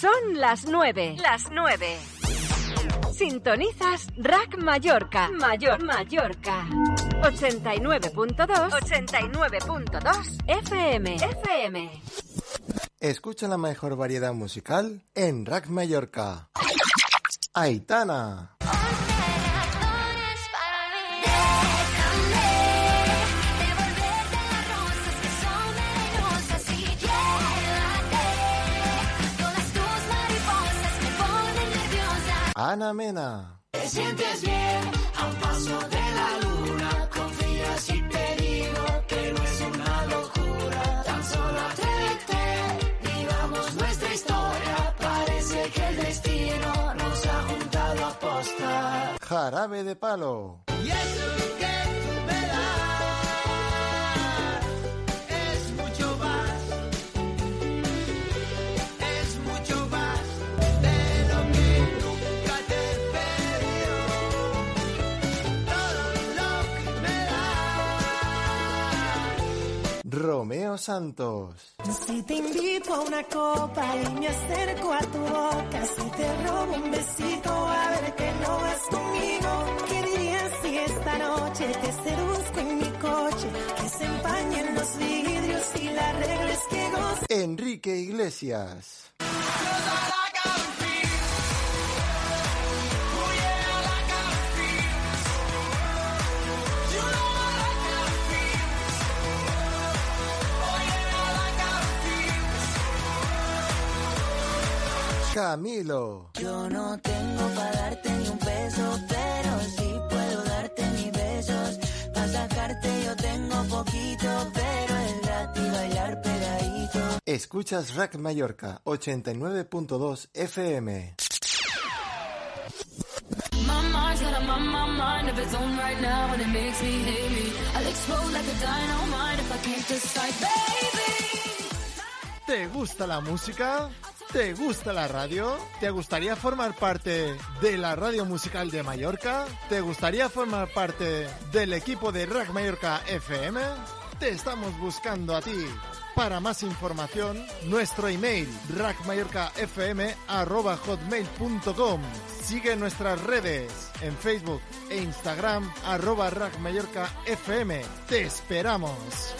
Son las nueve. Las nueve. Sintonizas Rack Mallorca. Mayor Mallorca. 89.2. 89.2 FM. FM. Escucha la mejor variedad musical en Rack Mallorca. Aitana. Ana Mena. Te sientes bien a un paso de la luna. Confías y te digo que no es una locura. Tan solo atrévete, vivamos nuestra historia. Parece que el destino nos ha juntado a posta. Jarabe de palo. Y eso que Romeo Santos. Si te invito a una copa y me acerco a tu boca, si te robo un besito a ver que no vas conmigo, ¿qué dirías si esta noche te seduzco en mi coche, que se empañen los vidrios y la regla es que goce? Enrique Iglesias. Camilo. Yo no tengo para darte ni un peso, pero sí puedo darte mis besos. Para sacarte yo tengo poquito, pero es gratis bailar pegadito. Escuchas Rack Mallorca 89.2 FM. My mind's got a my, my mind of its own right now, and it makes me hate me. I'll explode like a dynamite if I can't decide, baby. ¿Te gusta la música? ¿Te gusta la radio? ¿Te gustaría formar parte de la radio musical de Mallorca? ¿Te gustaría formar parte del equipo de Rack Mallorca FM? Te estamos buscando a ti. Para más información, nuestro email rackmallorcafm@hotmail.com. Sigue nuestras redes en Facebook e Instagram arroba Rack Mallorca FM. Te esperamos.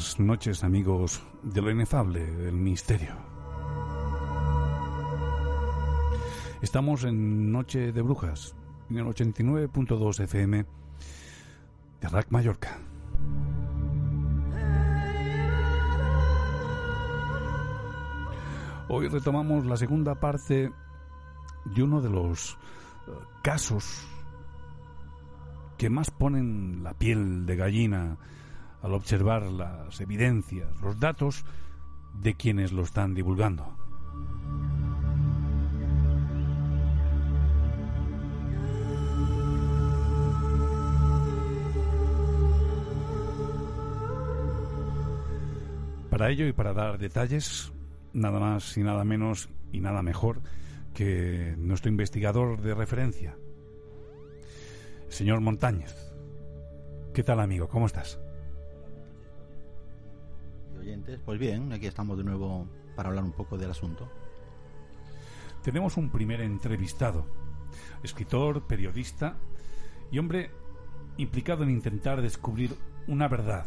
Buenas noches amigos de lo inefable, del misterio. Estamos en Noche de Brujas, en el 89.2 FM de Rack Mallorca. Hoy retomamos la segunda parte de uno de los eh, casos que más ponen la piel de gallina al observar las evidencias, los datos de quienes lo están divulgando. Para ello y para dar detalles, nada más y nada menos y nada mejor que nuestro investigador de referencia, señor Montañez. ¿Qué tal, amigo? ¿Cómo estás? Oyentes, pues bien, aquí estamos de nuevo para hablar un poco del asunto. Tenemos un primer entrevistado, escritor, periodista y hombre implicado en intentar descubrir una verdad.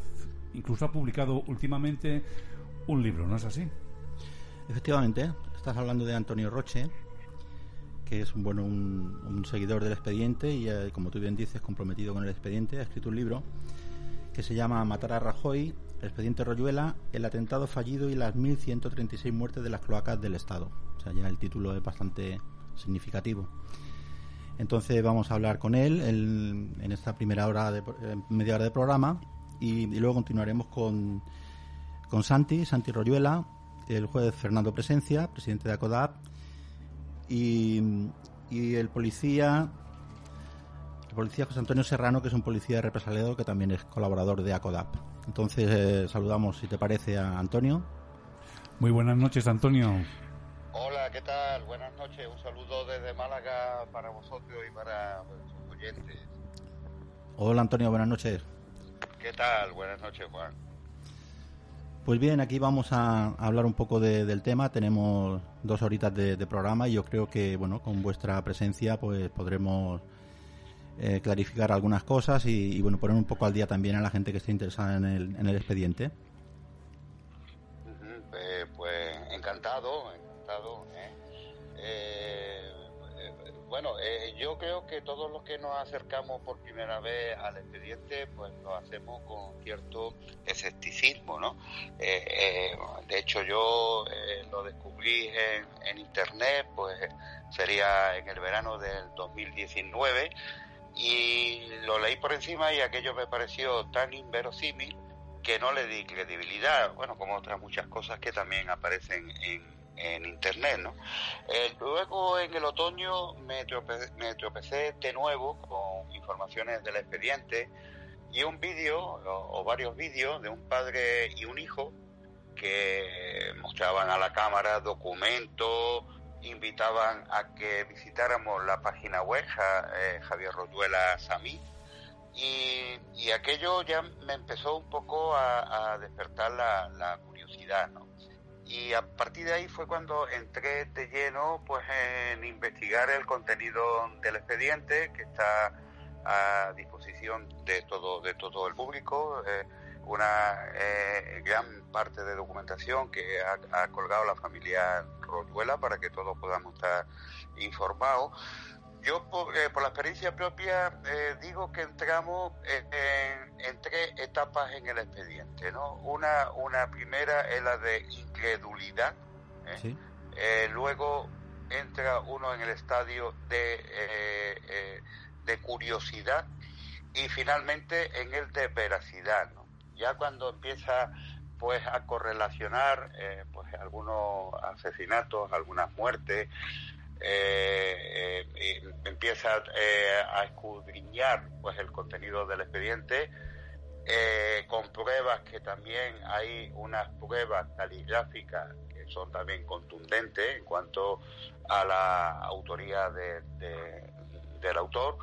Incluso ha publicado últimamente un libro, ¿no es así? Efectivamente, estás hablando de Antonio Roche, que es bueno, un, un seguidor del expediente y, eh, como tú bien dices, comprometido con el expediente. Ha escrito un libro que se llama Matar a Rajoy, el expediente Royuela, el atentado fallido y las 1.136 muertes de las cloacas del Estado. O sea, ya el título es bastante significativo. Entonces vamos a hablar con él en, esta primera hora, de, media hora de programa y, luego continuaremos con, con Santi, Santi Royuela, el juez Fernando Presencia, presidente de ACODAP, y, y el policía el policía José Antonio Serrano, que es un policía represaliado que también es colaborador de ACODAP. Entonces eh, saludamos, si te parece, a Antonio. Muy buenas noches, Antonio. Hola, ¿qué tal? Buenas noches. Un saludo desde Málaga para vosotros y para vuestros oyentes. Hola Antonio, buenas noches. ¿Qué tal? Buenas noches, Juan. Pues bien, aquí vamos a hablar un poco de- del tema. Tenemos dos horitas de, de programa y yo creo que, bueno, con vuestra presencia, pues podremos eh, clarificar algunas cosas y, bueno, poner un poco al día también a la gente que esté interesada en el, en el expediente. Eh, pues encantado, encantado. ¿eh? Bueno, yo creo que todos los que nos acercamos por primera vez al expediente, pues lo hacemos con cierto escepticismo, ¿no? De hecho, yo lo descubrí en, en internet, pues sería en el verano del 2019 y lo leí por encima y aquello me pareció tan inverosímil que no le di credibilidad, bueno, como otras muchas cosas que también aparecen en, en internet, ¿no? Eh, luego en el otoño me tropecé, me tropecé de nuevo con informaciones del expediente y un vídeo o, o varios vídeos de un padre y un hijo que mostraban a la cámara documentos, invitaban a que visitáramos la página web eh, Javier Roduela Samí y, aquello ya me empezó un poco a, despertar la, curiosidad. Y a partir de ahí fue cuando entré de lleno pues en investigar el contenido del expediente que está a disposición de todo de todo el público eh, una eh, gran parte de documentación que ha colgado la familia Para que todos podamos estar informados yo por, eh, por la experiencia propia eh, digo que entramos en, en- tres etapas en el expediente, ¿no? Una, una primera es la de incredulidad, ¿eh? Sí. Eh, luego entra uno en el estadio de, eh, eh, de curiosidad y finalmente en el de veracidad, ¿no? Ya cuando empieza pues a correlacionar eh, pues algunos asesinatos, algunas muertes, eh, eh, empieza a escudriñar pues el contenido del expediente con pruebas que también hay unas pruebas caligráficas que son también contundentes en cuanto a la autoría de- de- del autor.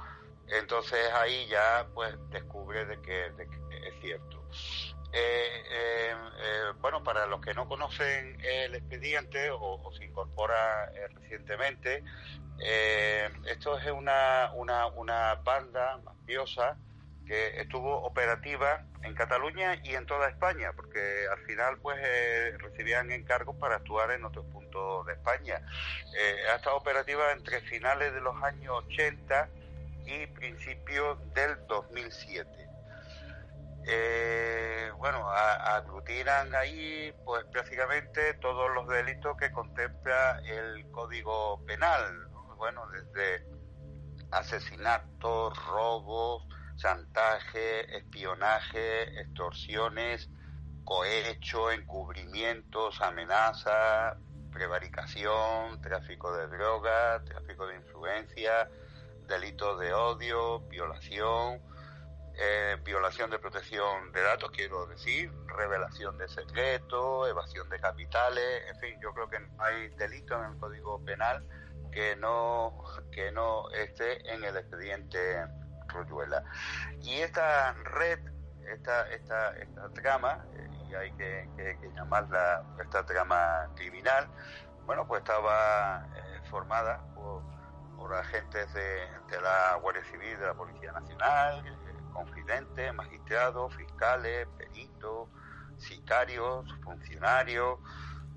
Entonces ahí ya pues descubre de de que es cierto eh, eh, eh, bueno, para los que no conocen el expediente o, se incorpora eh, recientemente, esto es una, una, una banda mafiosa que estuvo operativa en Cataluña y en toda España, porque al final pues recibían encargos para actuar en otros puntos de España. Ha estado operativa entre finales de los años 80 y principios del 2007 eh, bueno, aglutinan ahí pues prácticamente todos los delitos que contempla el Código Penal, ¿no? bueno, desde asesinatos, robos, chantaje, espionaje, extorsiones, cohecho, encubrimientos, amenaza, prevaricación, tráfico de drogas, tráfico de influencia, delitos de odio, violación, eh, violación de protección de datos, quiero decir, revelación de secretos, evasión de capitales, en fin, yo creo que no hay delito en el Código Penal que no que no esté en el expediente Royuela. Y esta red, esta esta esta trama, eh, y hay que, llamarla esta trama criminal, bueno, pues estaba eh, formada por, agentes de, de la Guardia Civil, de la Policía Nacional, confidentes, magistrados, fiscales, peritos, sicarios, funcionarios,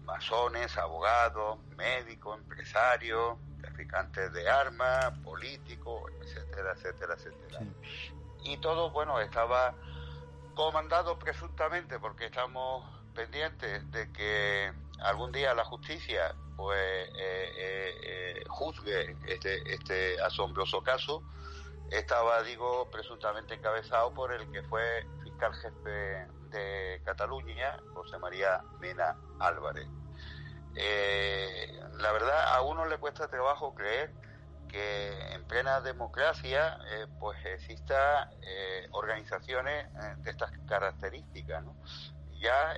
masones, abogados, médicos, empresarios, traficantes de armas, políticos, etcétera, etcétera, etcétera. Y todo, bueno, estaba comandado presuntamente porque estamos pendientes de que algún día la justicia pues eh, eh, eh, juzgue este, este asombroso caso. Estaba, digo, presuntamente encabezado por el que fue fiscal jefe de Cataluña, José María Mena Álvarez. Eh, la verdad, a uno le cuesta trabajo creer que en plena democracia eh, pues exista eh, organizaciones eh, de estas características. ¿no? Ya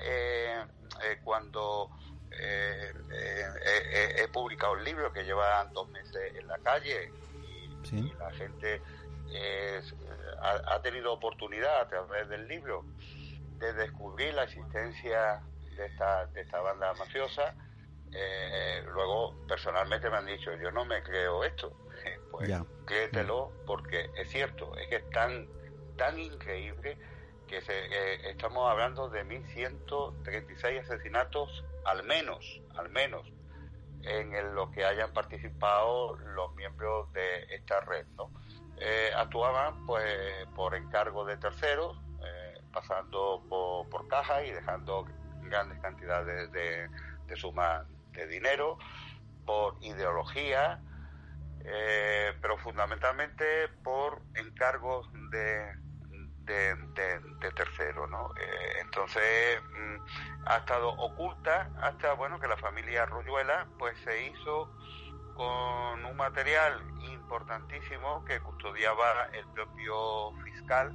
cuando he publicado un libro que lleva dos meses en la calle y, y la gente eh, ha, ha tenido oportunidad a través del libro de descubrir la existencia de esta, de esta banda mafiosa. Eh, luego, personalmente me han dicho, yo no me creo esto. Pues Ya. créetelo, porque es cierto, es que es tan, tan increíble que se, eh, estamos hablando de 1.136 asesinatos al menos, al menos, en el- lo que hayan participado los miembros de esta red, ¿no? Eh, actuaban pues por encargo de terceros, eh, pasando por, por caja y dejando grandes cantidades de, de sumas de dinero, por ideología, eh, pero fundamentalmente por encargos de, de, terceros, ¿no? Eh, entonces mm, ha estado oculta hasta bueno que la familia Royuela pues se hizo con un material importantísimo que custodiaba el propio fiscal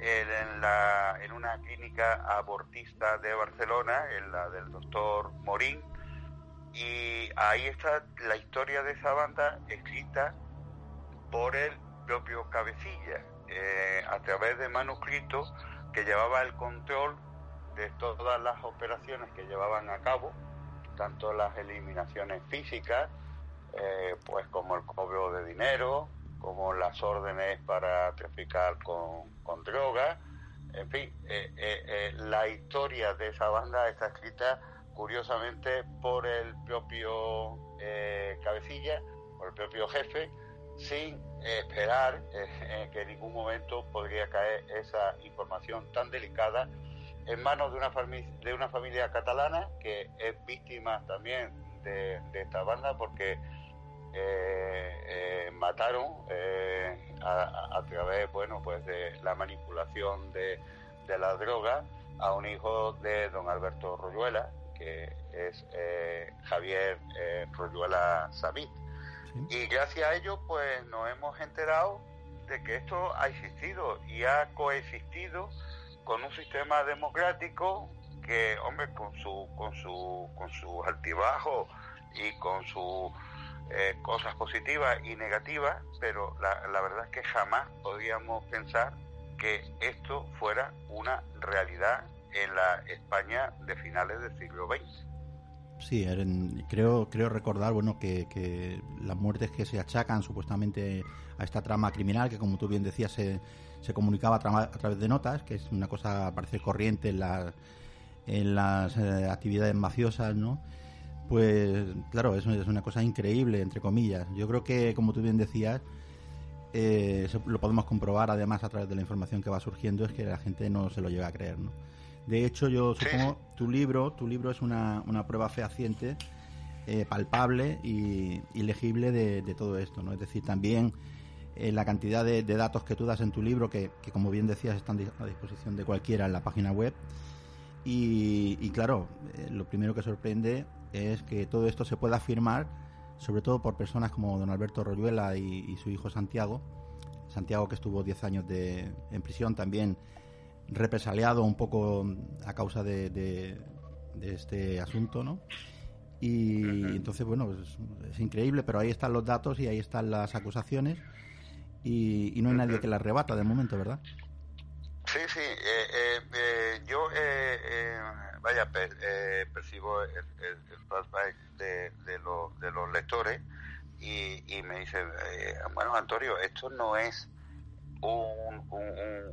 en, la, en una clínica abortista de Barcelona, en la del doctor Morín, y ahí está la historia de esa banda escrita por el propio Cabecilla, eh, a través de manuscritos que llevaba el control de todas las operaciones que llevaban a cabo, tanto las eliminaciones físicas, eh, pues como el cobro de dinero, como las órdenes para traficar con, con drogas, en fin, eh, eh, la historia de esa banda está escrita curiosamente por el propio cabecilla, por el propio jefe, sin esperar que en ningún momento podría caer esa información tan delicada en manos de una, fami- de una familia catalana que es víctima también de, de esta banda porque eh, eh, mataron eh, a, través bueno pues de la manipulación de, de la droga a un hijo de don Alberto Royuela que es eh, Javier Royuela Samit y gracias a ello pues nos hemos enterado de que esto ha existido y ha coexistido con un sistema democrático que hombre con su con su con sus altibajos y con sus eh, cosas positivas y negativas pero la, verdad es que jamás podíamos pensar que esto fuera una realidad en la España de finales del siglo XX. Sí, creo, creo recordar bueno que, que las muertes que se achacan supuestamente a esta trama criminal, que como tú bien decías se, comunicaba a través de notas, que es una cosa parece corriente en, la- en las eh, actividades mafiosas, ¿no? Pues claro, es, es una cosa increíble, entre comillas. Yo creo que, como tú bien decías, eh, lo podemos comprobar además a través de la información que va surgiendo, es que la gente no se lo llega a creer, ¿no? De hecho, yo supongo tu libro, tu libro es una, una prueba fehaciente, eh, palpable y, y legible de, de todo esto, ¿no? Es decir, también eh, la cantidad de, de datos que tú das en tu libro, que, que como bien decías están a disposición de cualquiera en la página web. Y, y claro, lo primero que sorprende es que todo esto se pueda afirmar, sobre todo por personas como don Alberto Royuela y, y su hijo Santiago. Santiago que estuvo 10 años de, en prisión también represaliado un poco a causa de, de- de este asunto, ¿no? Y entonces, bueno, es, es increíble, pero ahí están los datos y ahí están las acusaciones y, y no hay nadie que las rebata de momento, ¿verdad? Sí, sí, eh, eh, eh, yo, eh, eh, vaya, per- percibo el, el, flashback de, de, los, de los lectores y, y me dicen, eh, bueno, Antonio, esto no es un,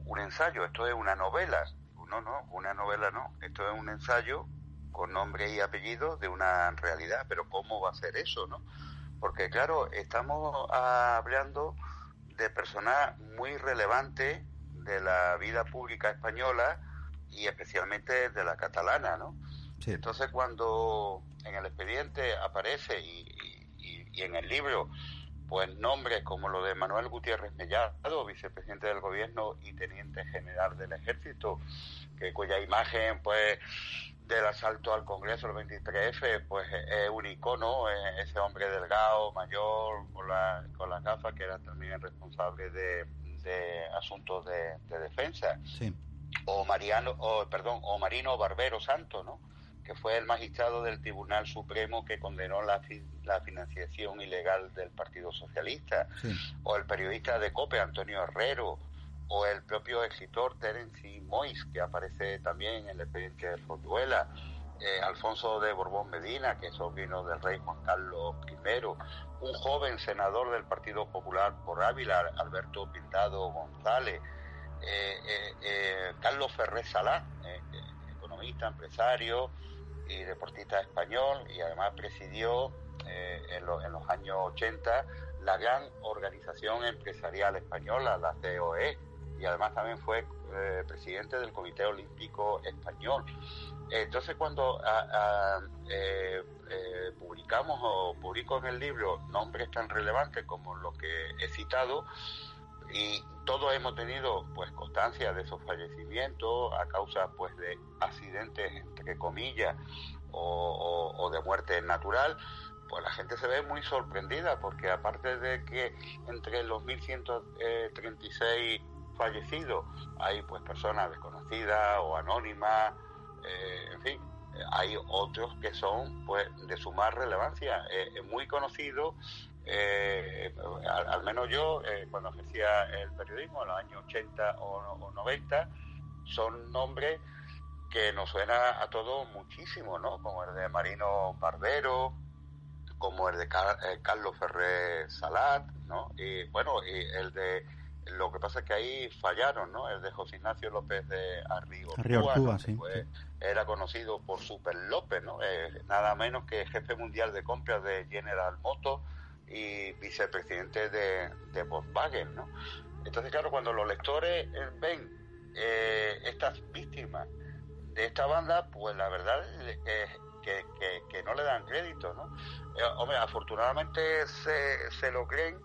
un, ensayo, esto es una novela. No, no, una novela no, esto es un ensayo con nombre y apellido de una realidad, pero ¿cómo va a ser eso, no? porque claro, estamos hablando de personas muy relevantes de la vida pública española y especialmente de la catalana, ¿no? Entonces cuando en el expediente aparece y, y- y en el libro pues nombres como lo de Manuel Gutiérrez Mellado, vicepresidente del gobierno y teniente general del ejército, que cuya imagen pues del asalto al Congreso el 23F pues es un icono, eh, ese hombre delgado, mayor, con, la, con las gafas, que era también el responsable de, de asuntos de, de defensa Sí. o Mariano, o, perdón, o Marino Barbero Santo, ¿no? que fue el magistrado del Tribunal Supremo que condenó la, fi- la financiación ilegal del Partido Socialista, Sí. o el periodista de COPE, Antonio Herrero, o el propio escritor Terence Mois, que aparece también en el expediente de Fonduela, eh, Alfonso de Borbón Medina, que es sobrino del rey Juan Carlos I, un joven senador del Partido Popular por Ávila, Alberto Pintado González, eh, eh, Carlos Ferrer Salá, economista, empresario y deportista español, y además presidió en, en los años 80 la gran organización empresarial española, la COE, y además también fue eh, presidente del Comité Olímpico Español. Entonces, cuando eh, eh, publicamos o publico en el libro nombres tan relevantes como los que he citado, y todos hemos tenido pues constancia de esos fallecimientos a causa pues de accidentes entre comillas o, o- o de muerte natural pues la gente se ve muy sorprendida porque aparte de que entre los 1136 fallecidos hay pues personas desconocidas o anónimas eh, en fin hay otros que son pues de sumar relevancia eh, muy conocidos eh, al, menos yo, eh, cuando ejercía el periodismo en los años 80 o, o 90, son nombres que nos suena a todos muchísimo, ¿no? Como el de Marino Barbero, como el de Car- Carlos Ferrer Salat, ¿no? Y bueno, y el de lo que pasa es que ahí fallaron, ¿no? El de José Ignacio López de Arrigo. Arrigo sí, Fue- Era conocido por Super López, ¿no? Eh, nada menos que jefe mundial de compras de General Motors y vicepresidente de, de Volkswagen, ¿no? Entonces, claro, cuando los lectores eh, ven eh, estas víctimas de esta banda, pues la verdad es que, que- que no le dan crédito, ¿no? Eh, hombre, afortunadamente se, se lo creen,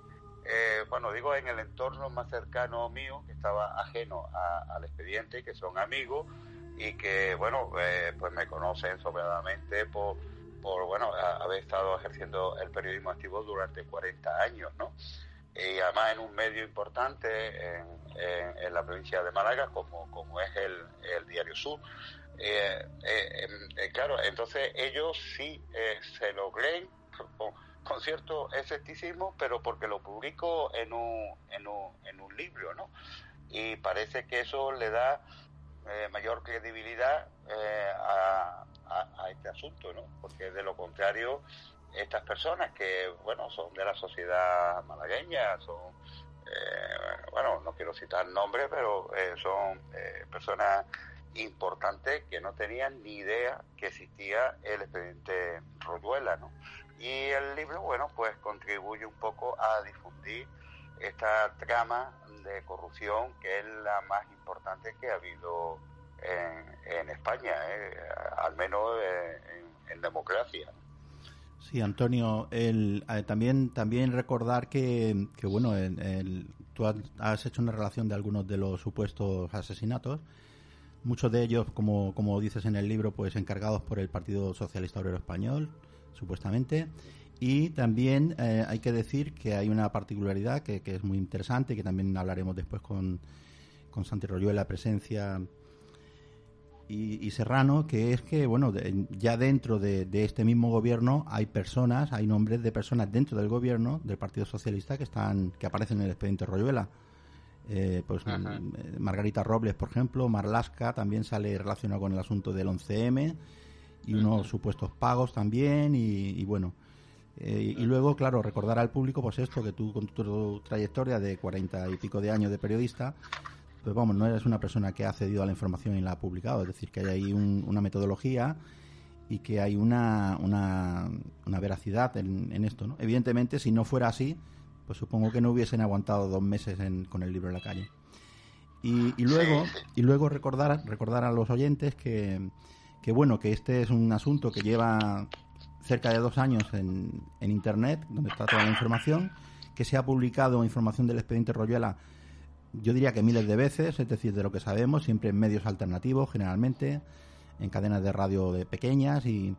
eh, bueno, digo en el entorno más cercano mío, que estaba ajeno al expediente, que son amigos y que, bueno, eh, pues me conocen sobradamente por, por bueno, haber estado ejerciendo el periodismo activo durante 40 años, ¿no? Y además en un medio importante en, la provincia de Málaga, como, como es el, Diario Sur. Eh, eh, claro, entonces ellos sí se lo creen con cierto escepticismo, pero porque lo publico en un, en un, en un libro, ¿no? Y parece que eso le da eh, mayor credibilidad eh, a, este asunto, ¿no? Porque de lo contrario, estas personas que, bueno, son de la sociedad malagueña, son, eh, bueno, no quiero citar nombres, pero eh, son eh, personas importantes que no tenían ni idea que existía el expediente Royuela, ¿no? Y el libro, bueno, pues contribuye un poco a difundir esta trama de corrupción que es la más importante que ha habido en, España, ¿eh? al menos eh, en, democracia. Sí, Antonio, el, eh, también, también recordar que, que bueno, el- el- tú has hecho una relación de algunos de los supuestos asesinatos, muchos de ellos, como, como dices en el libro, pues encargados por el Partido Socialista Obrero Español, supuestamente. Y también eh, hay que decir que hay una particularidad que, que es muy interesante, que también hablaremos después con, con Santi Royuela, presencia y, y Serrano, que es que, bueno, de- ya dentro de, de este mismo gobierno hay personas, hay nombres de personas dentro del gobierno del Partido Socialista que están que aparecen en el expediente Royuela. Eh, pues Ajá. eh, Margarita Robles, por ejemplo, Marlasca también sale relacionado con el asunto del 11M y unos supuestos pagos también y, y bueno. eh, y luego, claro, recordar al público, pues esto, que tú con tu trayectoria de cuarenta y pico de años de periodista, pues vamos, no eres una persona que ha accedido a la información y la ha publicado, es decir, que hay ahí un- una metodología y que hay una, una, una veracidad en, en esto. ¿no? Evidentemente, si no fuera así, pues supongo que no hubiesen aguantado dos meses en- con el libro en la calle. Y, y luego, y luego recordar, recordar a los oyentes que, que, bueno, que este es un asunto que lleva cerca de dos años en, en Internet, donde está toda la información, que se ha publicado información del expediente Royuela, yo diría que miles de veces, es decir, de lo que sabemos, siempre en medios alternativos, generalmente, en cadenas de radio de pequeñas y,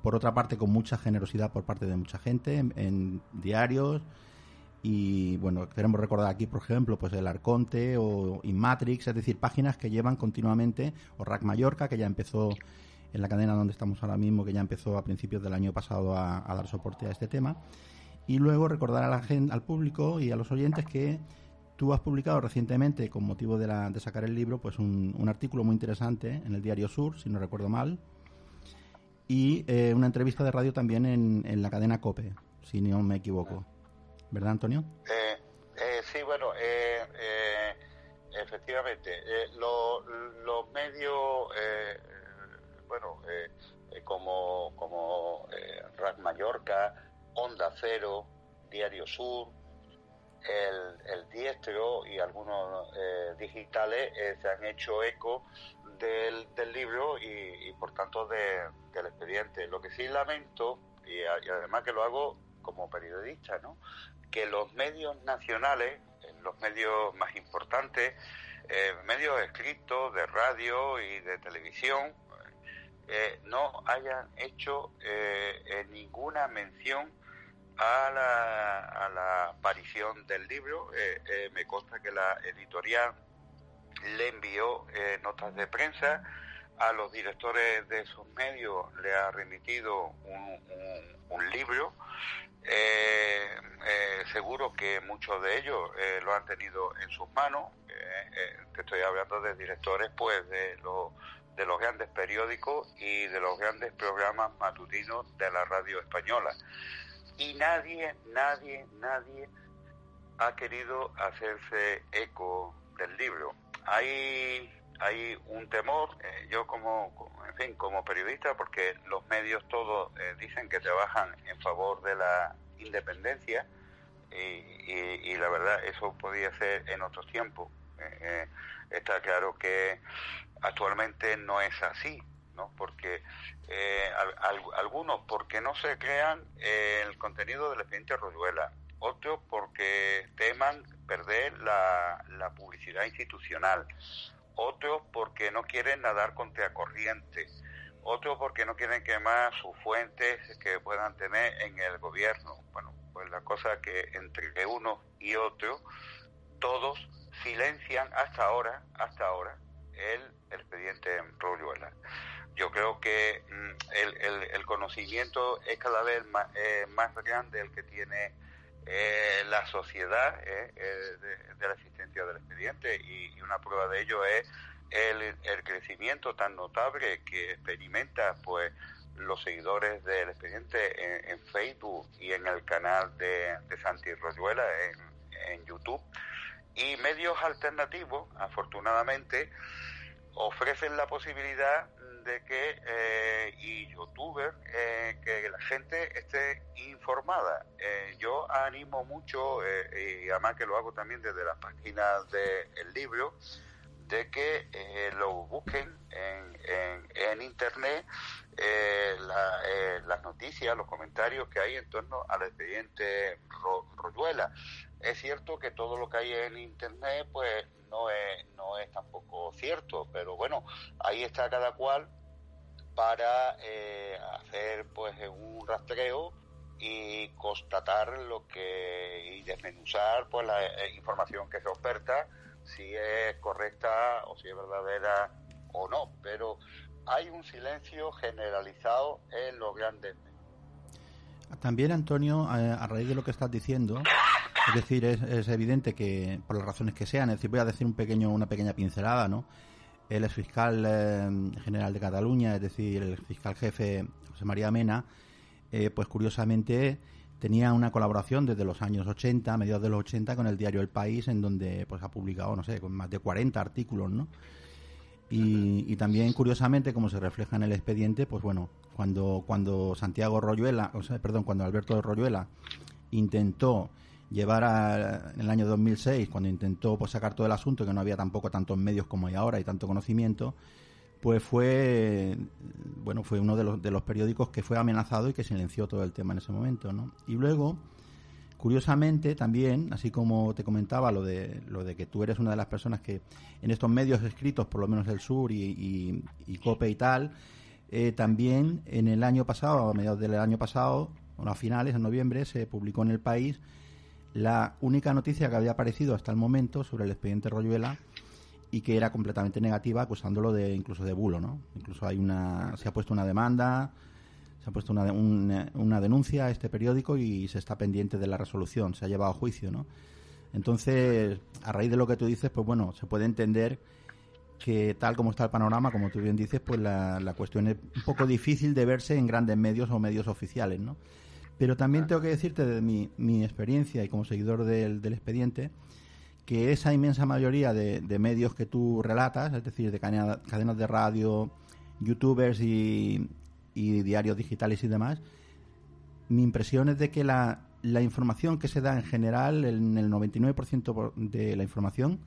por otra parte, con mucha generosidad por parte de mucha gente, en, en diarios. Y bueno, queremos recordar aquí, por ejemplo, pues el Arconte o Inmatrix, es decir, páginas que llevan continuamente, o Rack Mallorca, que ya empezó en la cadena donde estamos ahora mismo, que ya empezó a principios del año pasado a, dar soporte a este tema. Y luego recordar a la gente, al público y a los oyentes que tú has publicado recientemente, con motivo de, la, de sacar el libro, pues un, un artículo muy interesante en el Diario Sur, si no recuerdo mal, y eh, una entrevista de radio también en, en la cadena COPE, si no me equivoco. ¿Verdad, Antonio? Eh, eh, sí, bueno, eh, eh, efectivamente, eh, lo- los medios, eh, bueno, como, como RAC Mallorca, Onda Cero, Diario Sur, el, el Diestro y algunos digitales se han hecho eco del, libro y, y, por tanto de- del expediente. Lo que sí lamento, y además que lo hago como periodista, ¿no? Que los medios nacionales, eh, los medios más importantes, eh, medios escritos de radio y de televisión, eh, no hayan hecho ninguna mención a la, a la aparición del libro. Me consta que la editorial le envió notas de prensa a los directores de esos medios, le ha remitido un, libro. Eh, eh, seguro que muchos de ellos eh, lo han tenido en sus manos. Eh, te estoy hablando de directores, pues, de los de los grandes periódicos y de los grandes programas matutinos de la radio española. Y nadie, nadie, nadie ha querido hacerse eco del libro. Hay, hay un temor, eh, yo como, en fin, como periodista, porque los medios todos eh, dicen que trabajan en favor de la independencia y, y- y la verdad eso podía ser en otros tiempos. Eh, está claro que actualmente no es así, ¿no? Porque al- al- algunos porque no se crean el contenido del expediente Royuela, otros porque teman perder la publicidad institucional, otros porque no quieren nadar contra corriente, otros porque no quieren quemar sus fuentes que puedan tener en el gobierno. Bueno, pues la cosa que entre uno y otro todos silencian hasta ahora, hasta ahora, el expediente Royuela. Yo creo que mm, el, el- el conocimiento es cada vez más, eh, más grande el que tiene eh, la sociedad eh, eh, de, la existencia del expediente y, una prueba de ello es el, crecimiento tan notable que experimenta pues los seguidores del expediente en, en Facebook y en el canal de, de Santi Royuela en, en YouTube. Y medios alternativos afortunadamente ofrecen la posibilidad de que eh, y youtubers eh, que la gente esté informada Eh, yo animo mucho y además que lo hago también desde las páginas del libro de que lo busquen en, en, en internet la- las noticias, los comentarios que hay en torno al expediente Ro- Royuela. Es cierto que todo lo que hay en internet pues no es, no es tampoco cierto, pero bueno, ahí está cada cual para eh, hacer pues un rastreo y constatar lo que y desmenuzar pues la eh, información que se oferta si es correcta o si es verdadera o no. Pero hay un silencio generalizado en los grandes También, Antonio, a raíz de lo que estás diciendo, es decir, es, evidente que, por las razones que sean, es decir, voy a decir un pequeño, una pequeña pincelada, ¿no? El exfiscal eh, general de Cataluña, es decir, el fiscal jefe José María Mena, eh, pues curiosamente tenía una colaboración desde los años 80, a mediados de los 80, con el diario El País, en donde pues ha publicado, no sé, con más de 40 artículos, ¿no? Y, y también, curiosamente, como se refleja en el expediente, pues bueno, cuando, cuando Santiago Royuela, o sea, perdón, cuando Alberto Royuela intentó llevar a, en el año 2006, cuando intentó pues, sacar todo el asunto, que no había tampoco tantos medios como hay ahora y tanto conocimiento, pues fue bueno fue uno de los, de los periódicos que fue amenazado y que silenció todo el tema en ese momento, ¿no? Y luego, curiosamente, también, así como te comentaba lo de lo de que tú eres una de las personas que en estos medios escritos, por lo menos del sur y, y, y Cope y tal, eh, también en el año pasado, a mediados del año pasado, bueno, a finales, en noviembre, se publicó en el país la única noticia que había aparecido hasta el momento sobre el expediente Royuela y que era completamente negativa, acusándolo de incluso de bulo, ¿no? Incluso hay una, se ha puesto una demanda, se ha puesto una, una, denuncia a este periódico y se está pendiente de la resolución, se ha llevado a juicio, ¿no? Entonces, a raíz de lo que tú dices, pues bueno, se puede entender que tal como está el panorama, como tú bien dices, pues la, la cuestión es un poco difícil de verse en grandes medios o medios oficiales, ¿no? Pero también tengo que decirte de mi, mi experiencia y como seguidor del, del expediente, que esa inmensa mayoría de, de, medios que tú relatas, es decir, de cadena, cadenas de radio, youtubers y, y, diarios digitales y demás, mi impresión es de que la, la información que se da en general, en el 99% de la información,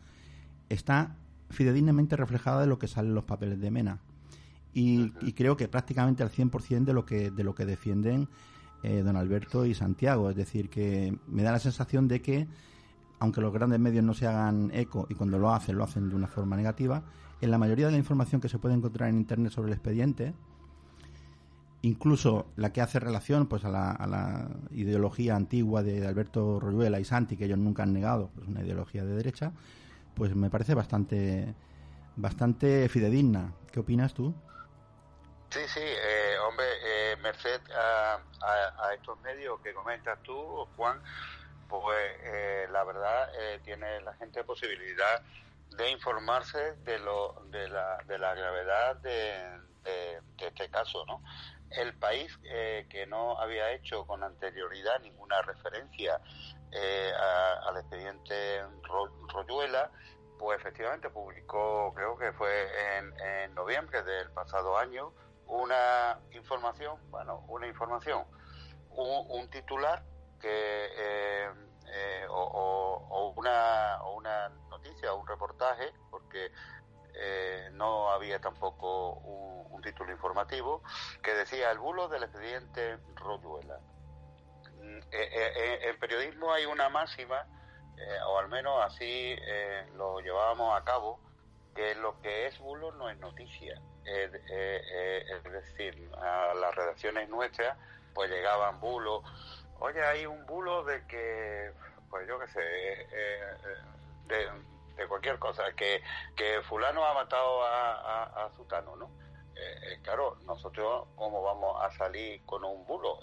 está fidedignamente reflejada de lo que sale en los papeles de Mena. Y, y creo que prácticamente al 100% de lo que, de lo que defienden eh, don Alberto y Santiago. Es decir, que me da la sensación de que, aunque los grandes medios no se hagan eco y cuando lo hacen, lo hacen de una forma negativa, en la mayoría de la información que se puede encontrar en Internet sobre el expediente, incluso la que hace relación pues a la, a la ideología antigua de Alberto Royuela y Santi, que ellos nunca han negado, pues una ideología de derecha, pues me parece bastante bastante fidedigna. ¿Qué opinas tú? Sí, sí, eh, hombre, eh, merced a, a, a, estos medios que comentas tú, Juan, pues eh, la verdad eh, tiene la gente posibilidad de informarse de lo de la, de la gravedad de, de, este caso, ¿no? El país eh, que no había hecho con anterioridad ninguna referencia eh, a, al expediente Royuela, pues efectivamente publicó, creo que fue en, en noviembre del pasado año, una información, bueno, una información, un, un titular que eh, eh, o, o, o, una, o una noticia, un reportaje, porque eh, no había tampoco un, un, título informativo, que decía el bulo del expediente Royuela. En periodismo hay una máxima, o al menos así lo llevábamos a cabo, que lo que es bulo no es noticia eh, eh, es decir, a las redacciones nuestras, pues llegaban bulos. Oye, hay un bulo de que, pues yo qué sé, eh, de, de, cualquier cosa, que, que fulano ha matado a, a, a Zutano, ¿no? Claro, nosotros cómo vamos a salir con un bulo.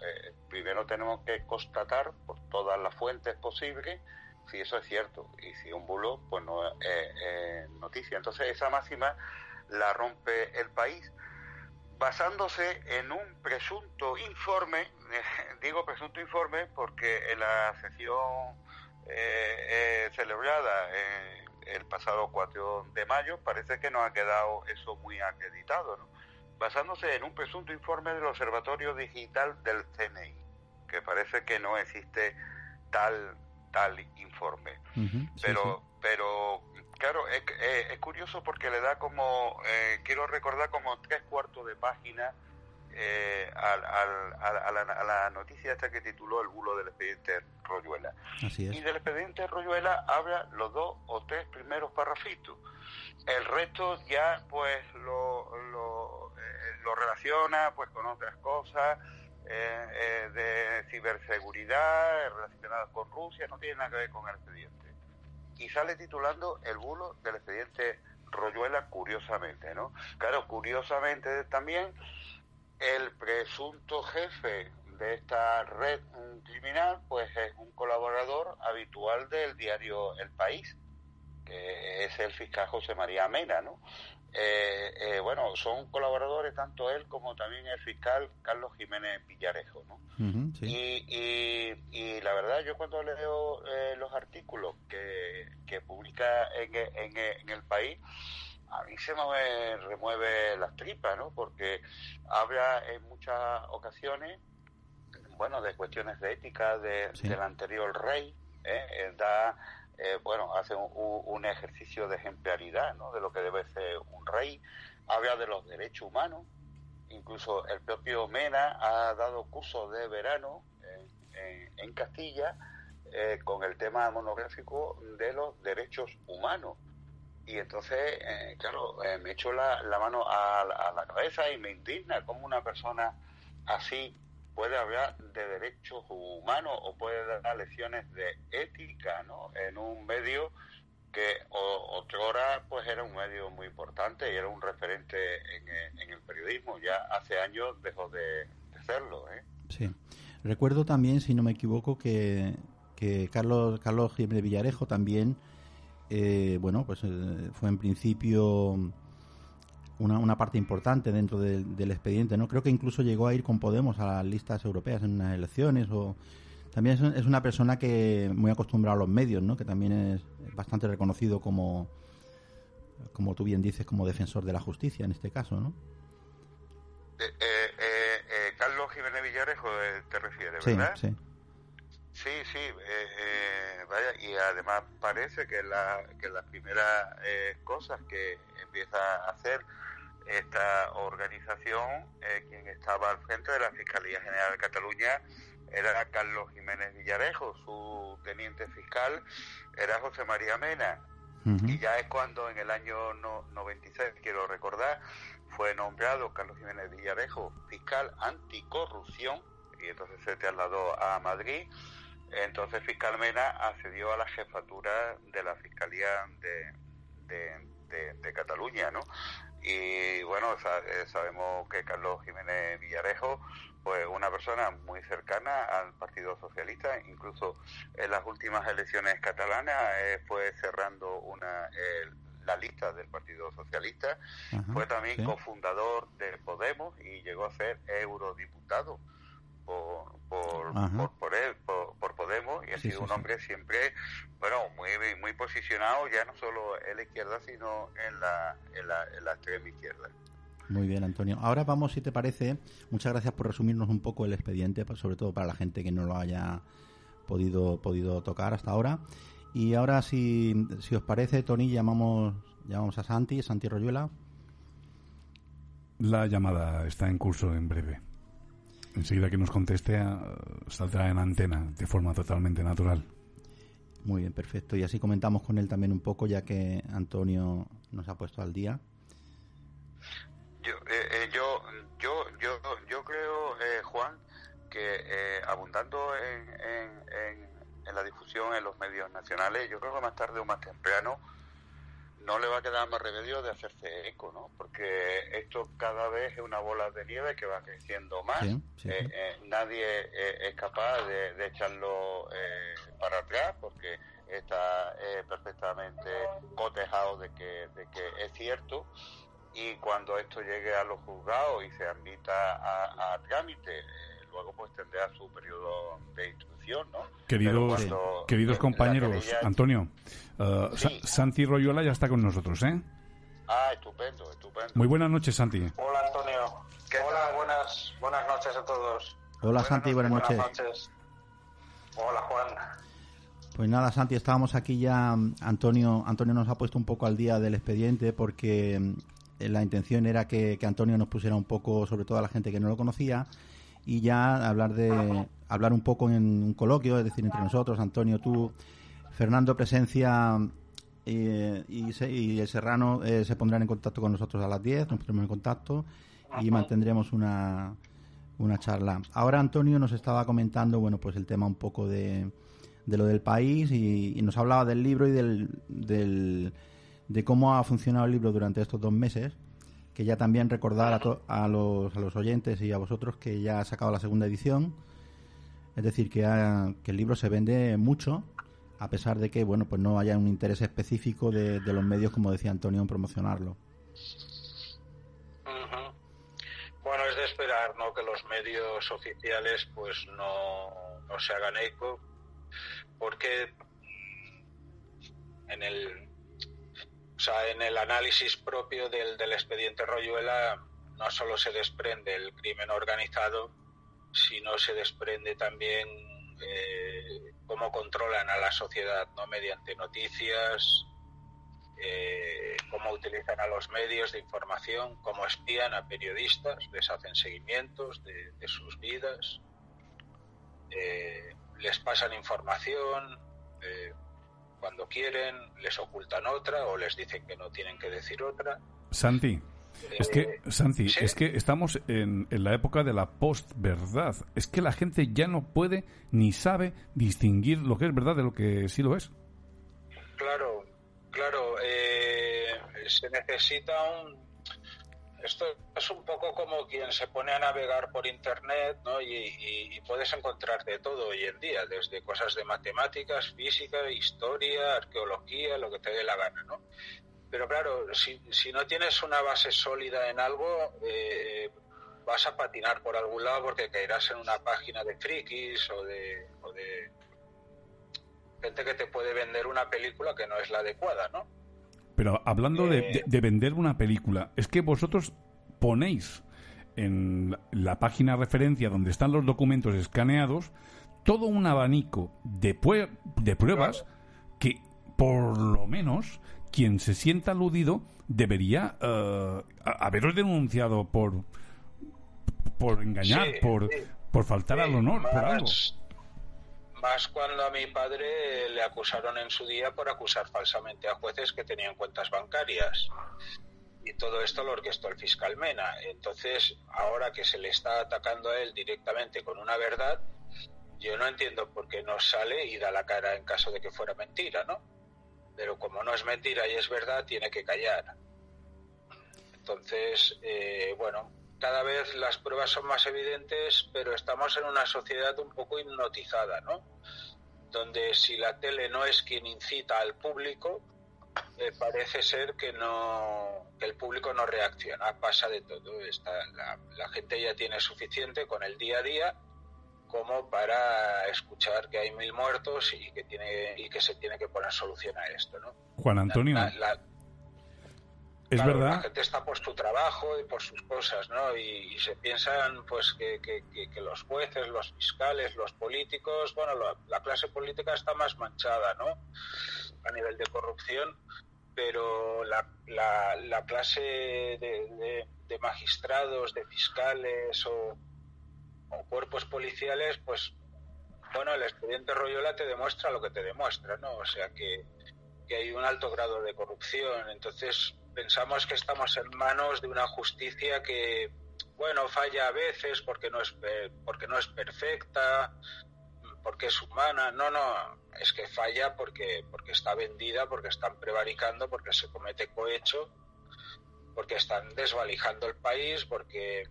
primero tenemos que constatar por todas las fuentes posibles si eso es cierto y si un bulo pues no es noticia. Entonces esa máxima la rompe el país, basándose en un presunto informe, eh, digo presunto informe porque en la sesión eh, eh, celebrada el pasado 4 de mayo parece que nos ha quedado eso muy acreditado, ¿no? Basándose en un presunto informe del Observatorio Digital del CNI, que parece que no existe tal tal informe. Uh -huh, pero sí. pero claro, es, es, es, curioso porque le da como, eh, quiero recordar como tres cuartos de página eh, al, al, a, la, a, la, noticia esta que tituló El bulo del expediente Royuela. Así es. Y del expediente Royuela habla los dos o tres primeros parrafitos. El resto ya pues lo, lo, lo relaciona pues con otras cosas. Eh, de ciberseguridad relacionadas con Rusia, no tiene nada que ver con el expediente y sale titulando el bulo del expediente Royuela curiosamente, ¿no? Claro, curiosamente también el presunto jefe de esta red criminal, pues es un colaborador habitual del diario El País, que es el fiscal José María Mena, ¿no? Eh, eh, bueno, son colaboradores tanto él como también el fiscal Carlos Jiménez Villarejo, ¿no? Uh -huh, sí. y, y, y, la verdad, yo cuando leo eh, los artículos que, que publica en, en, en, el país, a mí se me remueve las tripas, ¿no? Porque habla en muchas ocasiones, bueno, de cuestiones de ética de, del anterior rey. Eh, da, eh, bueno, hace un, ejercicio de ejemplaridad, ¿no? De lo que debe ser un rey, habla de los derechos humanos, incluso el propio Mena ha dado curso de verano en, Castilla con el tema monográfico de los derechos humanos. Y entonces, eh, claro, eh, me echo la, la mano a, la cabeza y me indigna cómo una persona así puede hablar de derechos humanos o puede dar lecciones de ética, ¿no? En un medio que otra hora pues era un medio muy importante y era un referente en, en el periodismo. Ya hace años dejó de, de serlo, ¿eh? Sí. Recuerdo también, si no me equivoco, que, que Carlos, Carlos Jiménez Villarejo también eh, bueno, pues eh, fue en principio una, una parte importante dentro del expediente, ¿no? Creo que incluso llegó a ir con Podemos a las listas europeas en unas elecciones o también es, una persona que muy acostumbrada a los medios, ¿no? Que también es bastante reconocido como como tú bien dices, como defensor de la justicia en este caso, ¿no? Eh, Carlos Jiménez Villarejo te refieres, ¿verdad? Sí, sí. Sí, sí, eh, eh, vaya, y además parece que, la, que las primeras eh, cosas que empieza a hacer esta organización, quien estaba al frente de la Fiscalía General de Cataluña, era Carlos Jiménez Villarejo, su teniente fiscal era José María Mena. Y ya es cuando en el año 96, quiero recordar, fue nombrado Carlos Jiménez Villarejo fiscal anticorrupción y entonces se trasladó a Madrid entonces Fiscal Mena accedió a la jefatura de la Fiscalía de, de, Cataluña, ¿no? Y bueno, eh, sabemos que Carlos Jiménez Villarejo, pues una persona muy cercana al Partido Socialista, incluso en las últimas elecciones catalanas eh, fue cerrando una la lista del Partido Socialista, fue también cofundador de Podemos y llegó a ser eurodiputado por, por, por, él, por, Podemos, y ha sido un hombre siempre, bueno, muy, muy posicionado, ya no solo en la izquierda, sino en la, en la, en la extrema izquierda. Muy bien, Antonio. Ahora vamos, si te parece, muchas gracias por resumirnos un poco el expediente, pues, sobre todo para la gente que no lo haya podido, podido tocar hasta ahora. Y ahora, si, si os parece, Tony, llamamos, llamamos a Santi, Santi Royuela. La llamada está en curso en breve enseguida que nos conteste eh, saldrá en antena de forma totalmente natural. Muy bien, perfecto. Y así comentamos con él también un poco, ya que Antonio nos ha puesto al día. Yo, eh, eh, yo, yo, yo, yo creo, Juan, que abundando en, en, en, la difusión en los medios nacionales, yo creo que más tarde o más temprano no le va a quedar más remedio de hacerse eco, ¿no? Porque esto cada vez es una bola de nieve que va creciendo más. Eh, eh, nadie eh, es capaz de, echarlo para atrás porque está perfectamente cotejado de que, de que es cierto. Y cuando esto llegue a los juzgados y se admita a, a trámite, luego pues tendrá su periodo de instrucción, ¿no? Queridos, queridos compañeros, Antonio, uh, Santi Royola ya está con nosotros, ¿eh? Ah, estupendo, estupendo. Muy buenas noches, Santi. Hola, Antonio. Hola, buenas, buenas noches a todos. Hola, Santi, buenas, noches. buenas noches. Hola, Juan. Pues nada, Santi, estábamos aquí ya. Antonio, Antonio nos ha puesto un poco al día del expediente porque mm, la intención era que, que, Antonio nos pusiera un poco, sobre todo a la gente que no lo conocía, y ya hablar de hablar un poco en un coloquio, es decir, entre nosotros, Antonio, tú, Fernando Presencia eh, y, el Serrano eh, se pondrán en contacto con nosotros a las 10, nos pondremos en contacto y mantendremos una, una charla. Ahora Antonio nos estaba comentando, bueno, pues el tema un poco de, de lo del país y, nos hablaba del libro y del, del, de cómo ha funcionado el libro durante estos dos meses que ya también recordar a, los, a los oyentes y a vosotros que ya ha sacado la segunda edición. Es decir, que, que el libro se vende mucho, a pesar de que bueno pues no haya un interés específico de, los medios, como decía Antonio, en promocionarlo. Bueno, es de esperar ¿no? que los medios oficiales pues no, no se hagan eco, porque en el sea, en el análisis propio del, del expediente Royuela no solo se desprende el crimen organizado, sino se desprende también eh, cómo controlan a la sociedad, ¿no? Mediante noticias, eh, cómo utilizan a los medios de información, cómo espían a periodistas, les hacen seguimientos de, sus vidas, eh, les pasan información cuando quieren, les ocultan otra o les dicen que no tienen que decir otra. Santi, es que, Eh, Santi, sí. es que estamos en, en la época de la post-verdad. Es que la gente ya no puede ni sabe distinguir lo que es verdad de lo que sí lo es. Claro, claro, eh, se necesita un... Esto es un poco como quien se pone a navegar por Internet, ¿no? Y, puedes encontrar de todo hoy en día, desde cosas de matemáticas, física, historia, arqueología, lo que te dé la gana, ¿no? Pero claro, si, si no tienes una base sólida en algo, eh, vas a patinar por algún lado porque caerás en una página de frikis o de, o de gente que te puede vender una película que no es la adecuada, ¿no? Pero hablando de, Eh. de- de vender una película, es que vosotros ponéis en la- página referencia donde están los documentos escaneados todo un abanico de, pue- de pruebas que por lo menos quien se sienta aludido debería a- haberos denunciado por por engañar, Sí, por, sí. por faltar al honor, por algo. Más, cuando a mi padre le acusaron en su día por acusar falsamente a jueces que tenían cuentas bancarias. Y todo esto lo orquestó el fiscal Mena. Entonces, ahora que se le está atacando a él directamente con una verdad, yo no entiendo por qué no sale y da la cara en caso de que fuera mentira, ¿no? Pero como no es mentira y es verdad, tiene que callar. Entonces, eh, bueno, cada vez las pruebas son más evidentes, pero estamos en una sociedad un poco hipnotizada, ¿no? Donde si la tele no es quien incita al público, eh, parece ser que no que el público no reacciona, pasa de todo. Está, la, la gente ya tiene suficiente con el día a día como para escuchar que hay mil muertos y que tiene y que se tiene que poner solución a esto, ¿no? Juan Antonio, La- la- es Claro, La gente está por su trabajo y por sus cosas, ¿no? Y, y se piensan, pues, que, que- que- que los jueces, los fiscales, los políticos, bueno, la, la clase política está más manchada, ¿no? A nivel de corrupción, pero la, la- la clase de, de- de magistrados, de fiscales o, o cuerpos policiales, pues, bueno, el expediente Royola te demuestra lo que te demuestra, ¿no? O sea que que hay un alto grado de corrupción. Entonces pensamos que estamos en manos de una justicia que, bueno, falla a veces porque no es pe- porque no es perfecta, porque es humana. No, no, es que falla porque porque está vendida, porque están prevaricando, porque se comete cohecho, porque están desvalijando el país, porque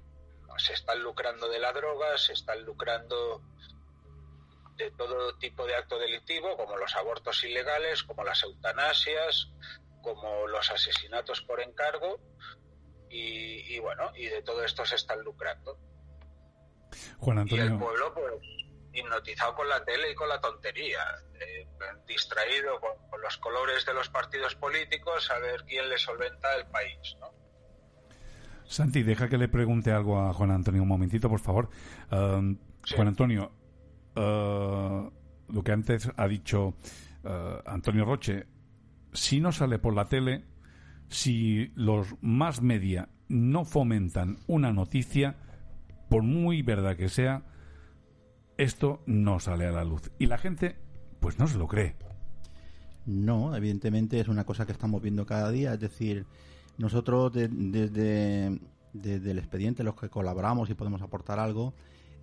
se están lucrando de la droga, se están lucrando de todo tipo de acto delictivo, como los abortos ilegales, como las eutanasias, como los asesinatos por encargo, y, y bueno, y de todo esto se están lucrando. Juan Y el Antonio, pueblo, pues, hipnotizado con la tele y con la tontería, eh, distraído con, con los colores de los partidos políticos, a ver quién le solventa el país, ¿no? Santi, deja que le pregunte algo a Juan Antonio un momentito, por favor. Um, Juan Antonio, uh, lo que antes ha dicho uh, Antonio Roche, si no sale por la tele, si los más media no fomentan una noticia, por muy verdad que sea, esto no sale a la luz. Y la gente, pues no se lo cree. No, evidentemente es una cosa que estamos viendo cada día. Es decir, nosotros de- desde, desde el expediente, los que colaboramos y podemos aportar algo,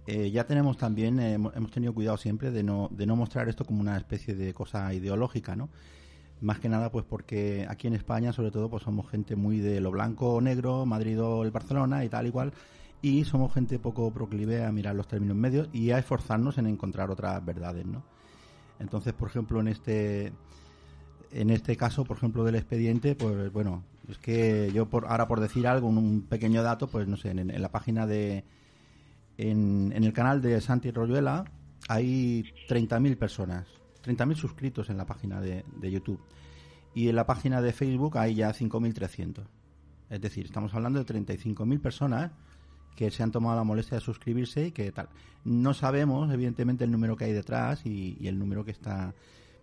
eh, ya tenemos también, eh, hemos tenido cuidado siempre de no, de no mostrar esto como una especie de cosa ideológica, ¿no? Más que nada, pues porque aquí en España, sobre todo, pues somos gente muy de lo blanco o negro, Madrid o el Barcelona y tal igual, y somos gente poco proclive a mirar los términos medios y a esforzarnos en encontrar otras verdades, ¿no? Entonces, por ejemplo, en este en este caso, por ejemplo, del expediente, pues bueno, es que yo por ahora por decir algo, un, un pequeño dato, pues no sé, en, en la página de en, en el canal de Santi Royuela hay 30.000 personas, 30.000 suscritos en la página de, de YouTube. y en la página de Facebook hay ya 5.300. Es decir, estamos hablando de 35.000 personas que se han tomado la molestia de suscribirse y que tal. No sabemos, evidentemente, el número que hay detrás y, el número que está.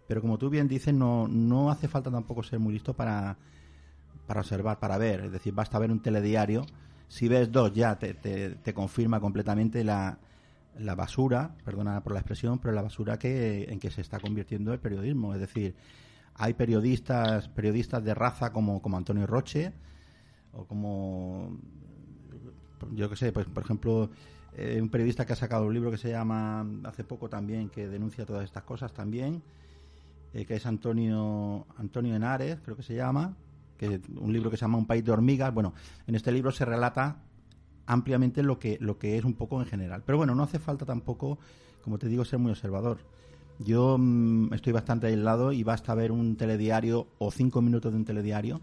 Pero como tú bien dices, no, no hace falta tampoco ser muy listo para, para observar, para ver. Es decir, basta ver un telediario. Si ves dos, ya te, te confirma completamente la, la basura, perdona por la expresión, pero la basura que, en que se está convirtiendo el periodismo. Es decir, hay periodistas, periodistas de raza como, como Antonio Roche, o como yo que sé, pues por ejemplo, eh, un periodista que ha sacado un libro que se llama hace poco también, que denuncia todas estas cosas también, eh, que es Antonio Antonio Henares, creo que se llama, que un libro que se llama Un país de hormigas. Bueno, en este libro se relata ampliamente lo que lo que es un poco en general. Pero bueno, no hace falta tampoco, como te digo, ser muy observador. Yo mm, estoy bastante aislado y basta ver un telediario o cinco minutos de un telediario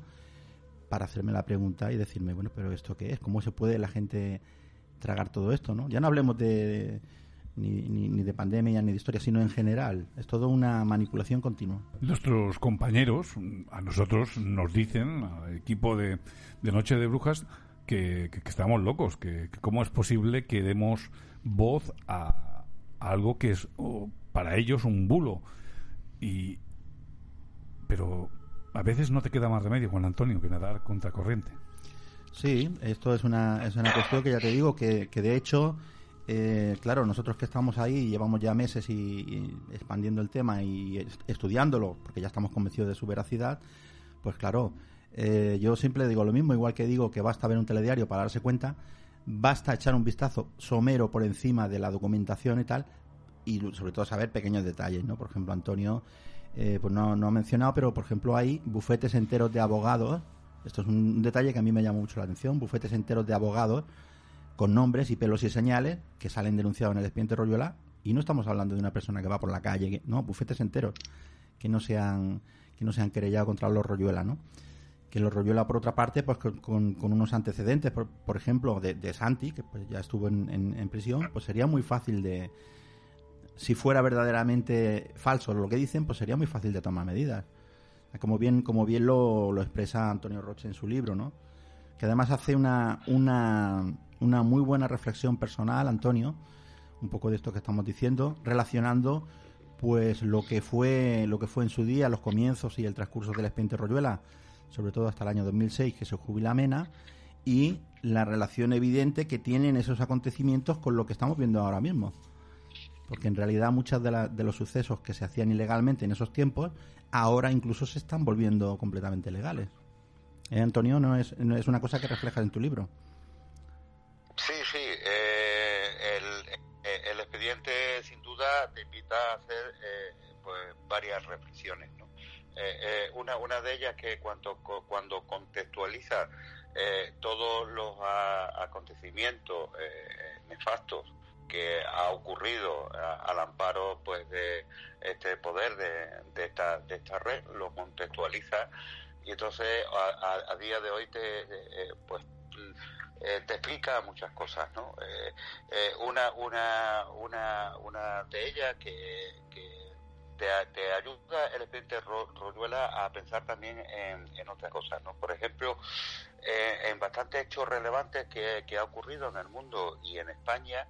para hacerme la pregunta y decirme, bueno, pero ¿esto qué es? ¿Cómo se puede la gente tragar todo esto? ¿no? Ya no hablemos de ni, ni, ni de pandemia ni de historia, sino en general. Es todo una manipulación continua. Nuestros compañeros, a nosotros nos dicen, al equipo de, de Noche de Brujas, que, que- que estamos locos, que, cómo es posible que demos voz a, algo que es para ellos un bulo. Y, pero a veces no te queda más remedio, Juan Antonio, que nadar contracorriente. Sí, esto es una, es una cuestión que ya te digo que, que de hecho, eh, claro, nosotros que estamos ahí llevamos ya meses y, y expandiendo el tema y es- estudiándolo, porque ya estamos convencidos de su veracidad, pues claro, eh, yo siempre digo lo mismo, igual que digo que basta ver un telediario para darse cuenta, basta echar un vistazo somero por encima de la documentación y tal, y sobre todo saber pequeños detalles, ¿no? Por ejemplo, Antonio, eh, pues no, no ha mencionado, pero por ejemplo hay bufetes enteros de abogados, esto es un detalle que a mí me llama mucho la atención, bufetes enteros de abogados con nombres y pelos y señales que salen denunciados en el expediente Royuela, y no estamos hablando de una persona que va por la calle, que- no, bufetes enteros que no se han, que no se han querellado contra los Royuela, ¿no? Que los Royuela por otra parte pues con, con- unos antecedentes. Por, por ejemplo de, Santi que pues ya estuvo en, en- en prisión pues sería muy fácil de si fuera verdaderamente falso lo que dicen pues sería muy fácil de tomar medidas. Como bien como bien lo, lo expresa Antonio Roche en su libro no que además hace una una una muy buena reflexión personal Antonio un poco de esto que estamos diciendo relacionando pues lo que fue lo que fue en su día los comienzos y el transcurso del expediente Royuela sobre todo hasta el año 2006 que se jubila Mena y la relación evidente que tienen esos acontecimientos con lo que estamos viendo ahora mismo porque en realidad muchos de, de los sucesos que se hacían ilegalmente en esos tiempos ahora incluso se están volviendo completamente legales ¿Eh, Antonio no es, no es una cosa que reflejas en tu libro Sí, sí. eh, el, eh, el expediente sin duda te invita a hacer pues varias reflexiones. ¿no? Eh, eh, una, una de ellas que cuando, cuando contextualiza eh, todos los a- acontecimientos eh, nefastos que ha ocurrido al amparo pues de este poder de, de esta de esta red lo contextualiza y entonces a, día de hoy te eh, pues eh, te explica muchas cosas, ¿no? Eh, eh, una, una, una, una de ellas que, que te, ayuda el expediente Ro- Royuela a pensar también en, en otras cosas, ¿no? Por ejemplo, eh, en bastantes hechos relevantes que, que ha ocurrido en el mundo y en España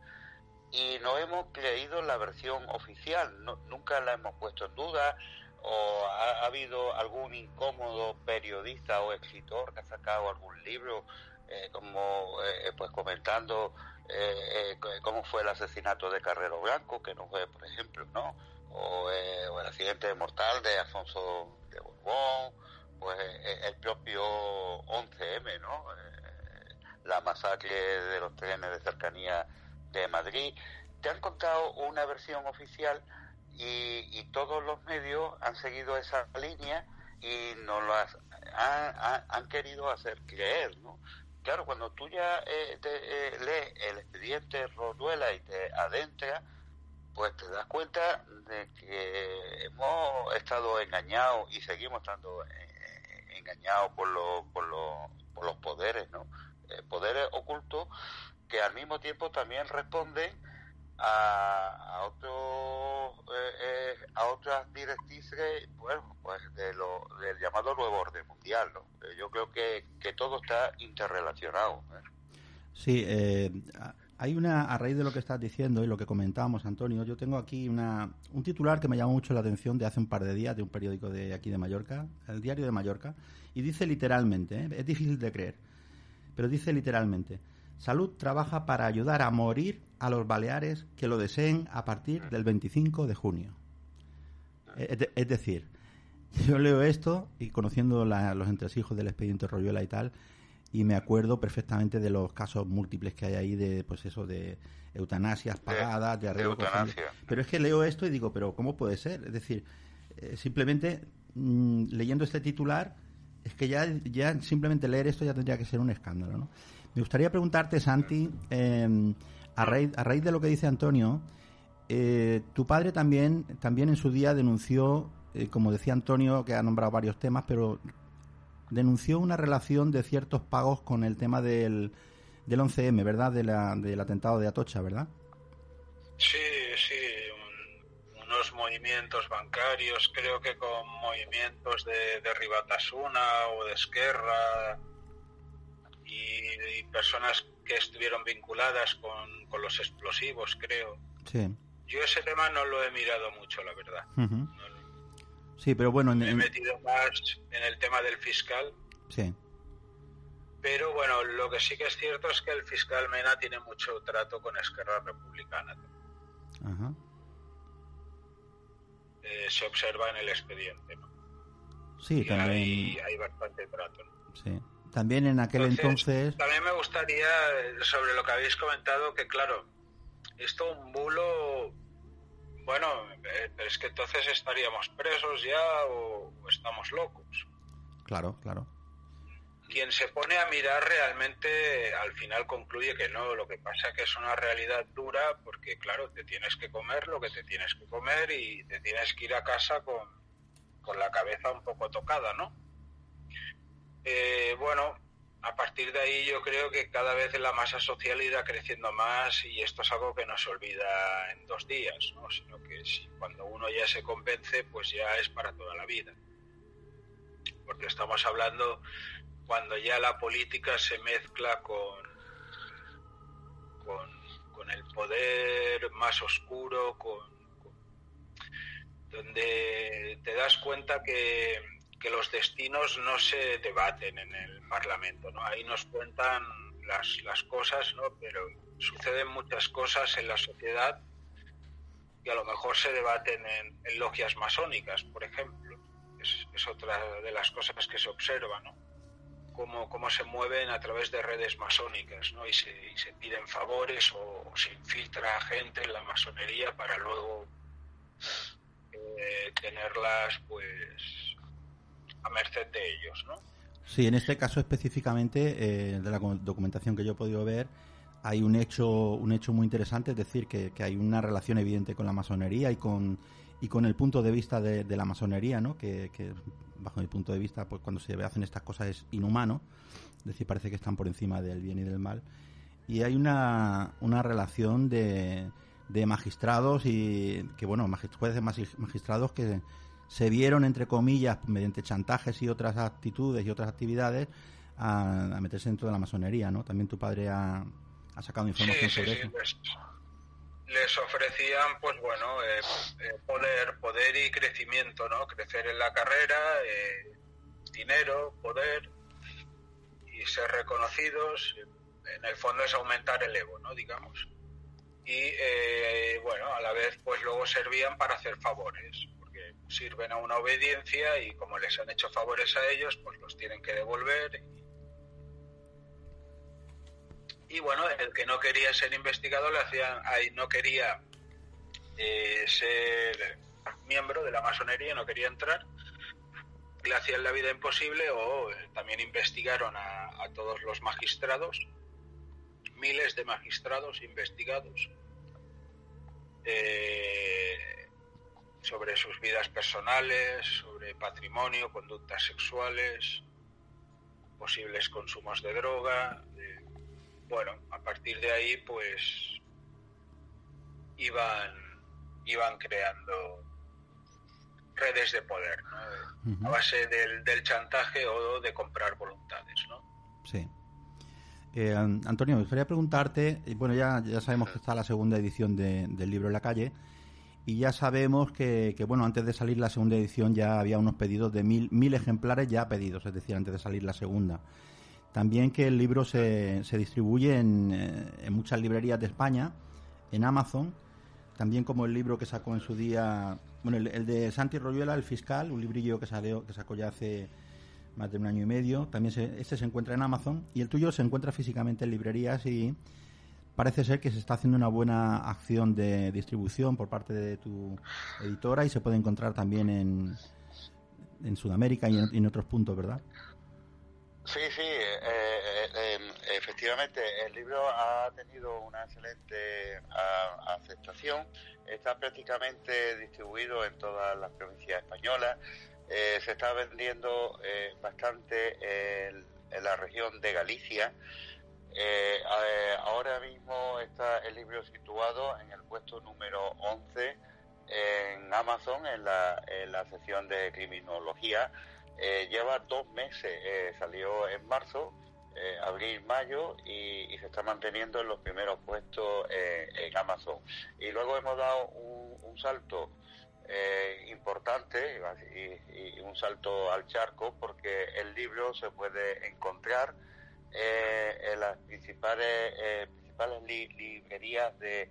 y no hemos creído la versión oficial, nunca la hemos puesto en duda o ha, ha habido algún incómodo periodista o escritor que ha sacado algún libro eh, como eh, pues comentando eh, eh, cómo fue el asesinato de Carrero Blanco, que no fue, por ejemplo, ¿no? O, eh, o el accidente mortal de Alfonso de Borbón, pues eh, el propio 11M, ¿no? Eh, la masacre de los trenes de cercanía de Madrid. Te han contado una versión oficial y, y todos los medios han seguido esa línea y nos las han, querido hacer creer, ¿no? Claro, cuando tú ya eh, te, eh, lees el expediente Roduela y te adentras, pues te das cuenta de que hemos estado engañados y seguimos estando eh, engañados por, los por, los por los poderes, ¿no? Eh, poderes ocultos que al mismo tiempo también responden a, a otros eh, a otras directrices, bueno, pues de lo, del llamado nuevo orden mundial. ¿no? Yo creo que, que todo está interrelacionado. Sí, eh, hay una, a raíz de lo que estás diciendo y lo que comentábamos, Antonio, yo tengo aquí una, un titular que me llamó mucho la atención de hace un par de días de un periódico de aquí de Mallorca, el diario de Mallorca, y dice literalmente, ¿eh? es difícil de creer, pero dice literalmente, Salud trabaja para ayudar a morir a los baleares que lo deseen a partir del 25 de junio. Es, de- es decir, yo leo esto y conociendo la- los entresijos del expediente Royuela y tal, y me acuerdo perfectamente de los casos múltiples que hay ahí de, pues eso, de eutanasias pagadas, de, de arreglo eutanasia. Pero es que leo esto y digo, pero ¿cómo puede ser? Es decir, eh, simplemente mm, leyendo este titular, es que ya, ya simplemente leer esto ya tendría que ser un escándalo, ¿no? Me gustaría preguntarte, Santi, eh, a, raíz, a raíz de lo que dice Antonio, eh, tu padre también, también en su día denunció, eh, como decía Antonio, que ha nombrado varios temas, pero denunció una relación de ciertos pagos con el tema del, del 11M, ¿verdad? De la, del atentado de Atocha, ¿verdad? Sí, sí, un- unos movimientos bancarios, creo que con movimientos de, de Ribatasuna o de Esquerra y, y personas que estuvieron vinculadas con, con los explosivos, creo. Sí. Yo ese tema no lo he mirado mucho, la verdad. Ujú. Sí, pero bueno, en- Me he metido más en el tema del fiscal, sí. pero bueno, lo que sí que es cierto es que el fiscal Mena tiene mucho trato con Esquerra Republicana. Ajá. Eh, se observa en el expediente. ¿no? Sí, Y también. hay, hay bastante trato. ¿no? Sí. También en aquel entonces. También me gustaría, eh, sobre lo que habéis comentado, que claro, esto un bulo, bueno, eh, pero es que entonces estaríamos presos ya o, o estamos locos. Claro, claro. Quien se pone a mirar realmente al final concluye que no, lo que pasa que es una realidad dura porque claro, te tienes que comer lo que te tienes que comer y te tienes que ir a casa con, con la cabeza un poco tocada, ¿no? Eh, bueno, a partir de ahí yo creo que cada vez la masa social irá creciendo más y esto es algo que no se olvida en dos días, ¿no? sino que si cuando uno ya se convence, pues ya es para toda la vida. Porque estamos hablando cuando ya la política se mezcla con, con, el poder más oscuro, con, con- donde te das cuenta que, que los destinos no se debaten en el Parlamento, ¿no? Ahí nos cuentan las, las cosas, ¿no? Pero suceden muchas cosas en la sociedad que a lo mejor se debaten en, logias masónicas, por ejemplo. Es, es otra de las cosas que se observa, ¿no? Cómo, cómo se mueven a través de redes masónicas, ¿no? Y se, y se piden favores o, o se infiltra gente en la masonería para luego eh, tenerlas, pues, a merced de ellos, ¿no? Sí, en este caso específicamente, eh, de la documentación que yo he podido ver, hay un hecho, un hecho muy interesante, es decir, que, que hay una relación evidente con la masonería y con, y con el punto de vista de, la masonería, ¿no? Que, bajo mi punto de vista, pues cuando se hacen estas cosas es inhumano, es decir, parece que están por encima del bien y del mal. Y hay una, una relación de, de magistrados y que, bueno, jueces magi- magistrados que se vieron, entre comillas, mediante chantajes y otras actitudes y otras actividades, a, a meterse dentro de la masonería, ¿no? También tu padre ha, ha sacado información Sí, sobre sí, eso. les, les ofrecían, pues bueno, eh, eh, poder, poder y crecimiento, ¿no? Crecer en la carrera, eh, dinero, poder y ser reconocidos. En el fondo es aumentar el ego, ¿no? Digamos. Y eh, bueno, a la vez, pues luego servían para hacer favores, sirven a una obediencia y como les han hecho favores a ellos, pues los tienen que devolver y bueno, el que no quería ser investigado le hacían, ahí no quería eh, ser miembro de la masonería, no quería entrar, le hacían la vida imposible o eh, también investigaron a, todos los magistrados, miles de magistrados investigados. Eh, sobre sus vidas personales, sobre patrimonio, conductas sexuales, posibles consumos de droga, bueno, a partir de ahí pues iban iban creando redes de poder, ¿no? a base del, del chantaje o de comprar voluntades. ¿no? Sí. Eh, An- Antonio, me gustaría preguntarte, y bueno, ya, ya sabemos que está la segunda edición de- del libro en la calle, y ya sabemos que, bueno, antes de salir la segunda edición ya había unos pedidos de mil, mil ejemplares ya pedidos, es decir, antes de salir la segunda. También que el libro se, se distribuye en, eh, en muchas librerías de España, en Amazon, también como el libro que sacó en su día, bueno, el, el de Santi Royuela, El Fiscal, un librillo que, salió, que sacó ya hace más de un año y medio. También se- este se encuentra en Amazon y el tuyo se encuentra físicamente en librerías y parece ser que se está haciendo una buena acción de distribución por parte de tu editora y se puede encontrar también en, en Sudamérica y en, otros puntos, ¿verdad? Sí, sí, eh, eh, eh, efectivamente, el libro ha tenido una excelente aceptación, está prácticamente distribuido en todas las provincias españolas, se está vendiendo bastante en la región de Galicia. Eh, ahora mismo está el libro situado en el puesto número 11 en Amazon, en la, sección de criminología. Eh, lleva dos meses, eh, salió en marzo, abril, mayo y, se está manteniendo en los primeros puestos en Amazon. Y luego hemos dado un, salto importante y un salto al charco porque el libro se puede encontrar eh, en las principales, eh, principales li- librerías de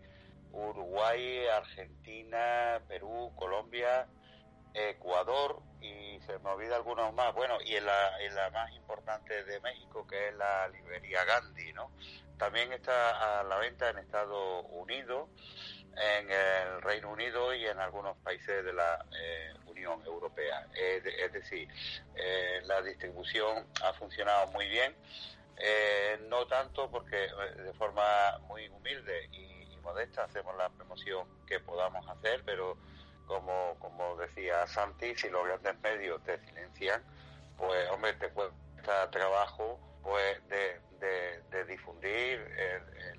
Uruguay, Argentina, Perú, Colombia, Ecuador y se me olvida algunos más. Bueno, y en la, más importante de México, que es la librería Gandhi, ¿no? También está a la venta en Estados Unidos, en el Reino Unido y en algunos países de la eh, Unión Europea. Es, es decir, eh, la distribución ha funcionado muy bien. Eh, no tanto porque eh, de forma muy humilde y, modesta hacemos la promoción que podamos hacer, pero como, como decía Santi, si los grandes medios te silencian, pues hombre, te cuesta trabajo pues de, difundir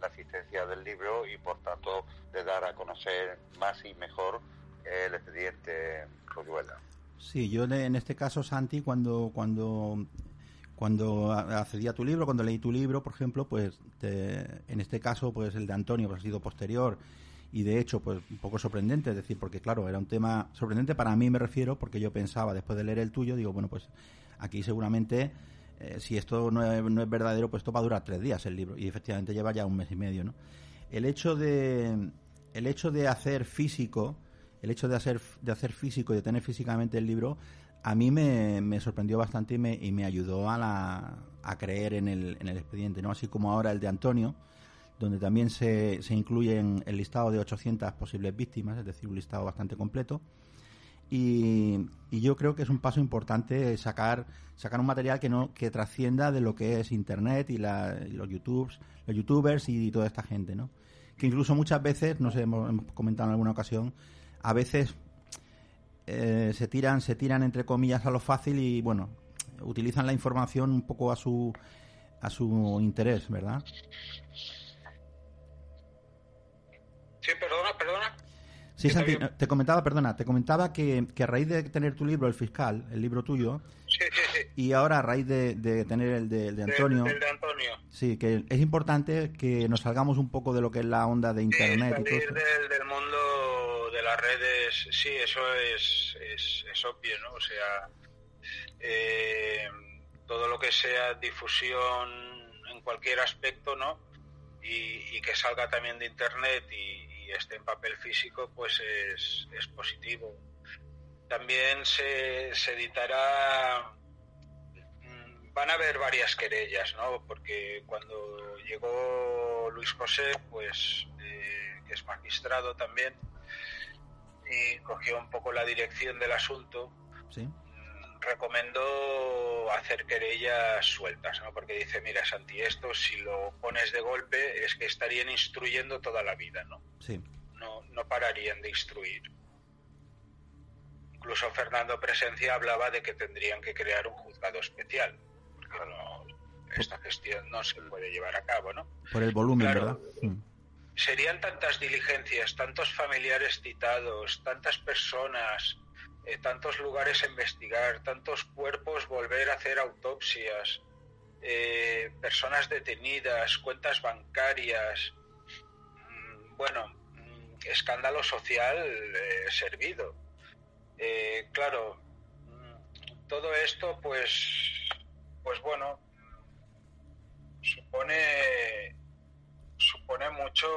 la asistencia del libro y por tanto de dar a conocer más y mejor el expediente Royuela. Sí, yo en este caso, Santi, cuando cuando cuando accedí a tu libro, cuando leí tu libro, por ejemplo, pues te- en este caso, pues el de Antonio pues, ha sido posterior y de hecho, pues un poco sorprendente, es decir, porque claro, era un tema sorprendente para mí, me refiero, porque yo pensaba después de leer el tuyo, digo, bueno, pues aquí seguramente eh, si esto no es, no es verdadero, pues esto va a durar tres días el libro y efectivamente lleva ya un mes y medio, ¿no? El hecho de el hecho de hacer físico, el hecho de hacer de hacer físico y de tener físicamente el libro, a mí me, me sorprendió bastante y me, y me ayudó a, la, a creer en el, en el expediente, ¿no? Así como ahora el de Antonio, donde también se, se incluye en el listado de 800 posibles víctimas, es decir, un listado bastante completo. Y, y yo creo que es un paso importante sacar sacar un material que no que trascienda de lo que es internet y, la, y los youtubes los youtubers y toda esta gente no que incluso muchas veces no sé hemos comentado en alguna ocasión a veces eh, se tiran se tiran entre comillas a lo fácil y bueno utilizan la información un poco a su a su interés verdad Sí, perdona, perdona. Sí, Santi, te comentaba, perdona, te comentaba que, que a raíz de tener tu libro, El Fiscal, el libro tuyo, Sí, sí, sí. y ahora a raíz de, de tener el de, el de Del- Antonio, del de Antonio. sí, que es importante que nos salgamos un poco de lo que es la onda de Internet y todo esto. del, del mundo las redes, sí, eso es, es, obvio, ¿no? O sea, eh, todo lo que sea difusión en cualquier aspecto, ¿no? Y, que salga también de Internet y, y esté en papel físico, pues es, es positivo. También se, se editará mm, van a haber varias querellas, ¿no? Porque cuando llegó Luis José, pues eh, que es magistrado también, y cogió un poco la dirección del asunto, Sí, recomendó hacer querellas sueltas, ¿no? Porque dice, mira, Santi, esto si lo pones de golpe es que estarían instruyendo toda la vida, ¿no? sí, No, no pararían de instruir. Incluso Fernando Presencia hablaba de que tendrían que crear un juzgado especial, porque no, esta gestión no se puede llevar a cabo, ¿no? por el volumen, Claro. ¿verdad? Serían tantas diligencias, tantos familiares citados, tantas personas, eh, tantos lugares a investigar, tantos cuerpos volver a hacer autopsias, eh, personas detenidas, cuentas bancarias, mm, bueno, mm, escándalo social eh, servido. Claro, mm, todo esto, pues, pues bueno, supone supone mucho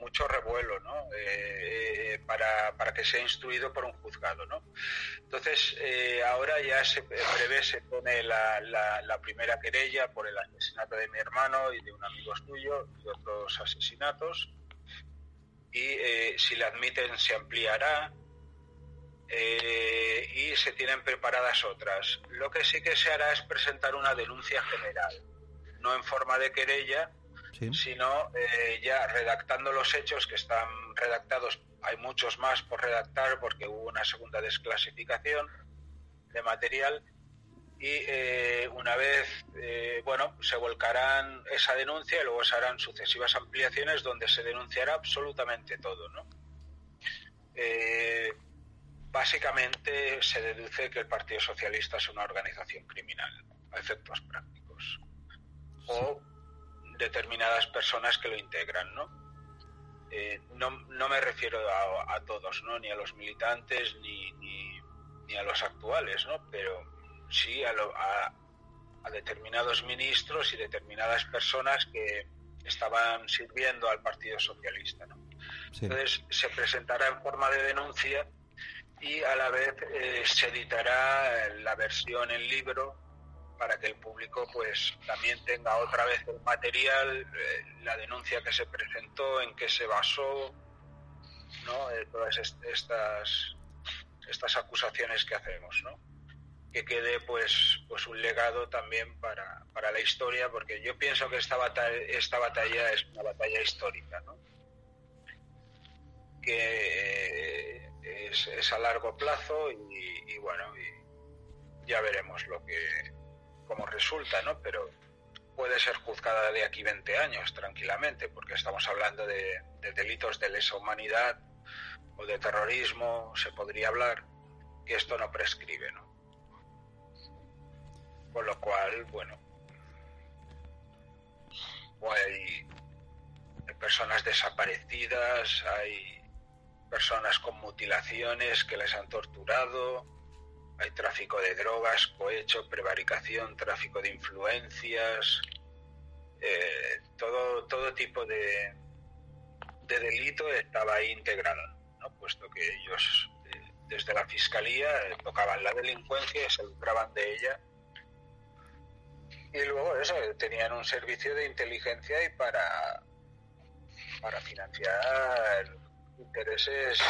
mucho revuelo ¿no? Eh, eh, para, para que sea instruido por un juzgado ¿no? entonces eh, ahora ya se prevé se pone la, la, la primera querella por el asesinato de mi hermano y de un amigo suyo y otros asesinatos y eh, si la admiten se ampliará eh, y se tienen preparadas otras. Lo que sí que se hará es presentar una denuncia general, no en forma de querella, Sí. sino eh, ya redactando los hechos que están redactados. Hay muchos más por redactar porque hubo una segunda desclasificación de material y eh, una vez, eh, bueno, se volcarán esa denuncia y luego se harán sucesivas ampliaciones donde se denunciará absolutamente todo, ¿no? Eh, básicamente se deduce que el Partido Socialista es una organización criminal, a efectos prácticos. O determinadas personas que lo integran, ¿no? Eh, no, no me refiero a, a todos, ¿no? Ni a los militantes ni, ni, ni a los actuales, ¿no? Pero sí a, lo- a, a determinados ministros y determinadas personas que estaban sirviendo al Partido Socialista, ¿no? Sí. Entonces se presentará en forma de denuncia y a la vez eh, se editará la versión en libro para que el público pues también tenga otra vez el material, eh, la denuncia que se presentó, en qué se basó, ¿no? Eh, todas est- estas estas acusaciones que hacemos, ¿no? Que quede pues pues un legado también para, para la historia, porque yo pienso que esta batalla, esta batalla es una batalla histórica, ¿no? que eh, es, a largo plazo y, bueno, ya veremos lo que cómo resulta, ¿no? Pero puede ser juzgada de aquí 20 años tranquilamente, porque estamos hablando de, de delitos de lesa humanidad o de terrorismo, se podría hablar, que esto no prescribe, ¿no? Con lo cual, bueno, hay personas desaparecidas, hay personas con mutilaciones que les han torturado, hay tráfico de drogas, cohecho, prevaricación, tráfico de influencias, eh, todo, todo tipo de, de delito estaba ahí integrado, ¿no? puesto que ellos eh, desde la fiscalía eh, tocaban la delincuencia y se lucraban de ella. Y luego eso, tenían un servicio de inteligencia y para, para financiar intereses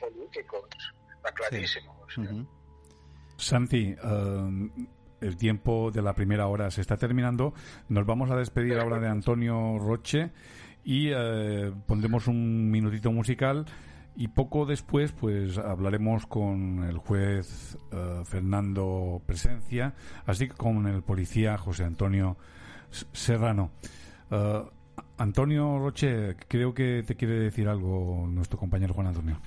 políticos, está clarísimo. o sea. Ujú. Santi, eh, el tiempo de la primera hora se está terminando. Nos vamos a despedir ahora de Antonio Roche y eh, pondremos un minutito musical y poco después pues hablaremos con el juez eh, Fernando Presencia, así como con el policía José Antonio Serrano. Eh, Antonio Roche, creo que te quiere decir algo nuestro compañero Juan Antonio.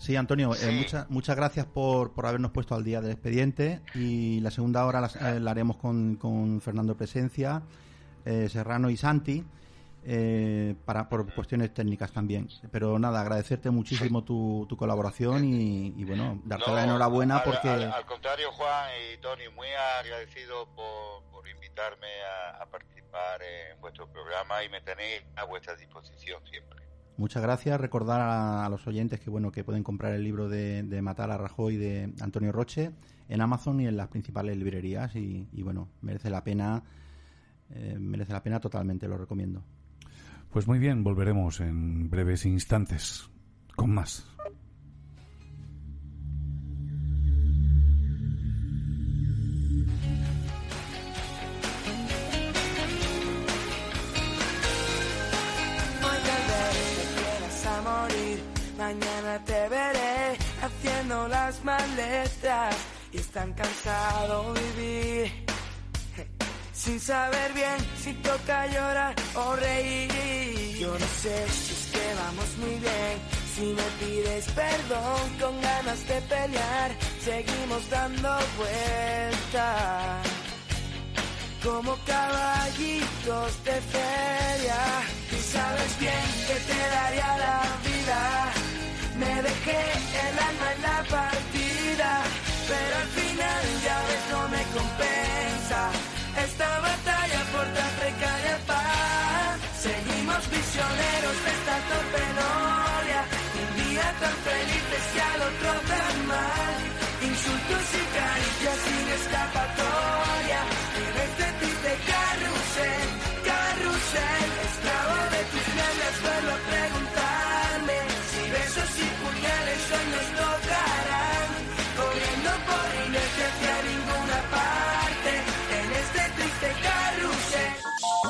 Sí, Antonio, eh, mucha- muchas gracias por, por habernos puesto al día del expediente y la segunda hora la, eh, la haremos con, con Fernando Presencia, eh, Serrano y Santi, eh, para, por cuestiones técnicas también. Pero nada, agradecerte muchísimo tu, tu colaboración y, y, bueno, darte la enhorabuena al- porque... Al, al contrario, Juan y Tony, muy agradecido por, por invitarme a, a participar en vuestro programa y me tenéis a vuestra disposición siempre. Muchas gracias. Recordar a, los oyentes que bueno que pueden comprar el libro de, de Matar a Rajoy de Antonio Roche en Amazon y en las principales librerías y, y, bueno merece la pena eh, merece la pena totalmente lo recomiendo. Pues muy bien, volveremos en breves instantes con más. Mañana te veré haciendo las maletas y es tan cansado vivir. Sin saber bien si toca llorar o reír. Yo no sé si es que vamos muy bien, si me pides perdón con ganas de pelear, seguimos dando vueltas. Como caballitos de feria, y sabes bien que te daría la vida. Me dejé el alma en la partida, pero al final ya ves no me compensa esta batalla por tan precaria paz. Seguimos prisioneros de esta torpenoria, un día tan feliz y al otro tan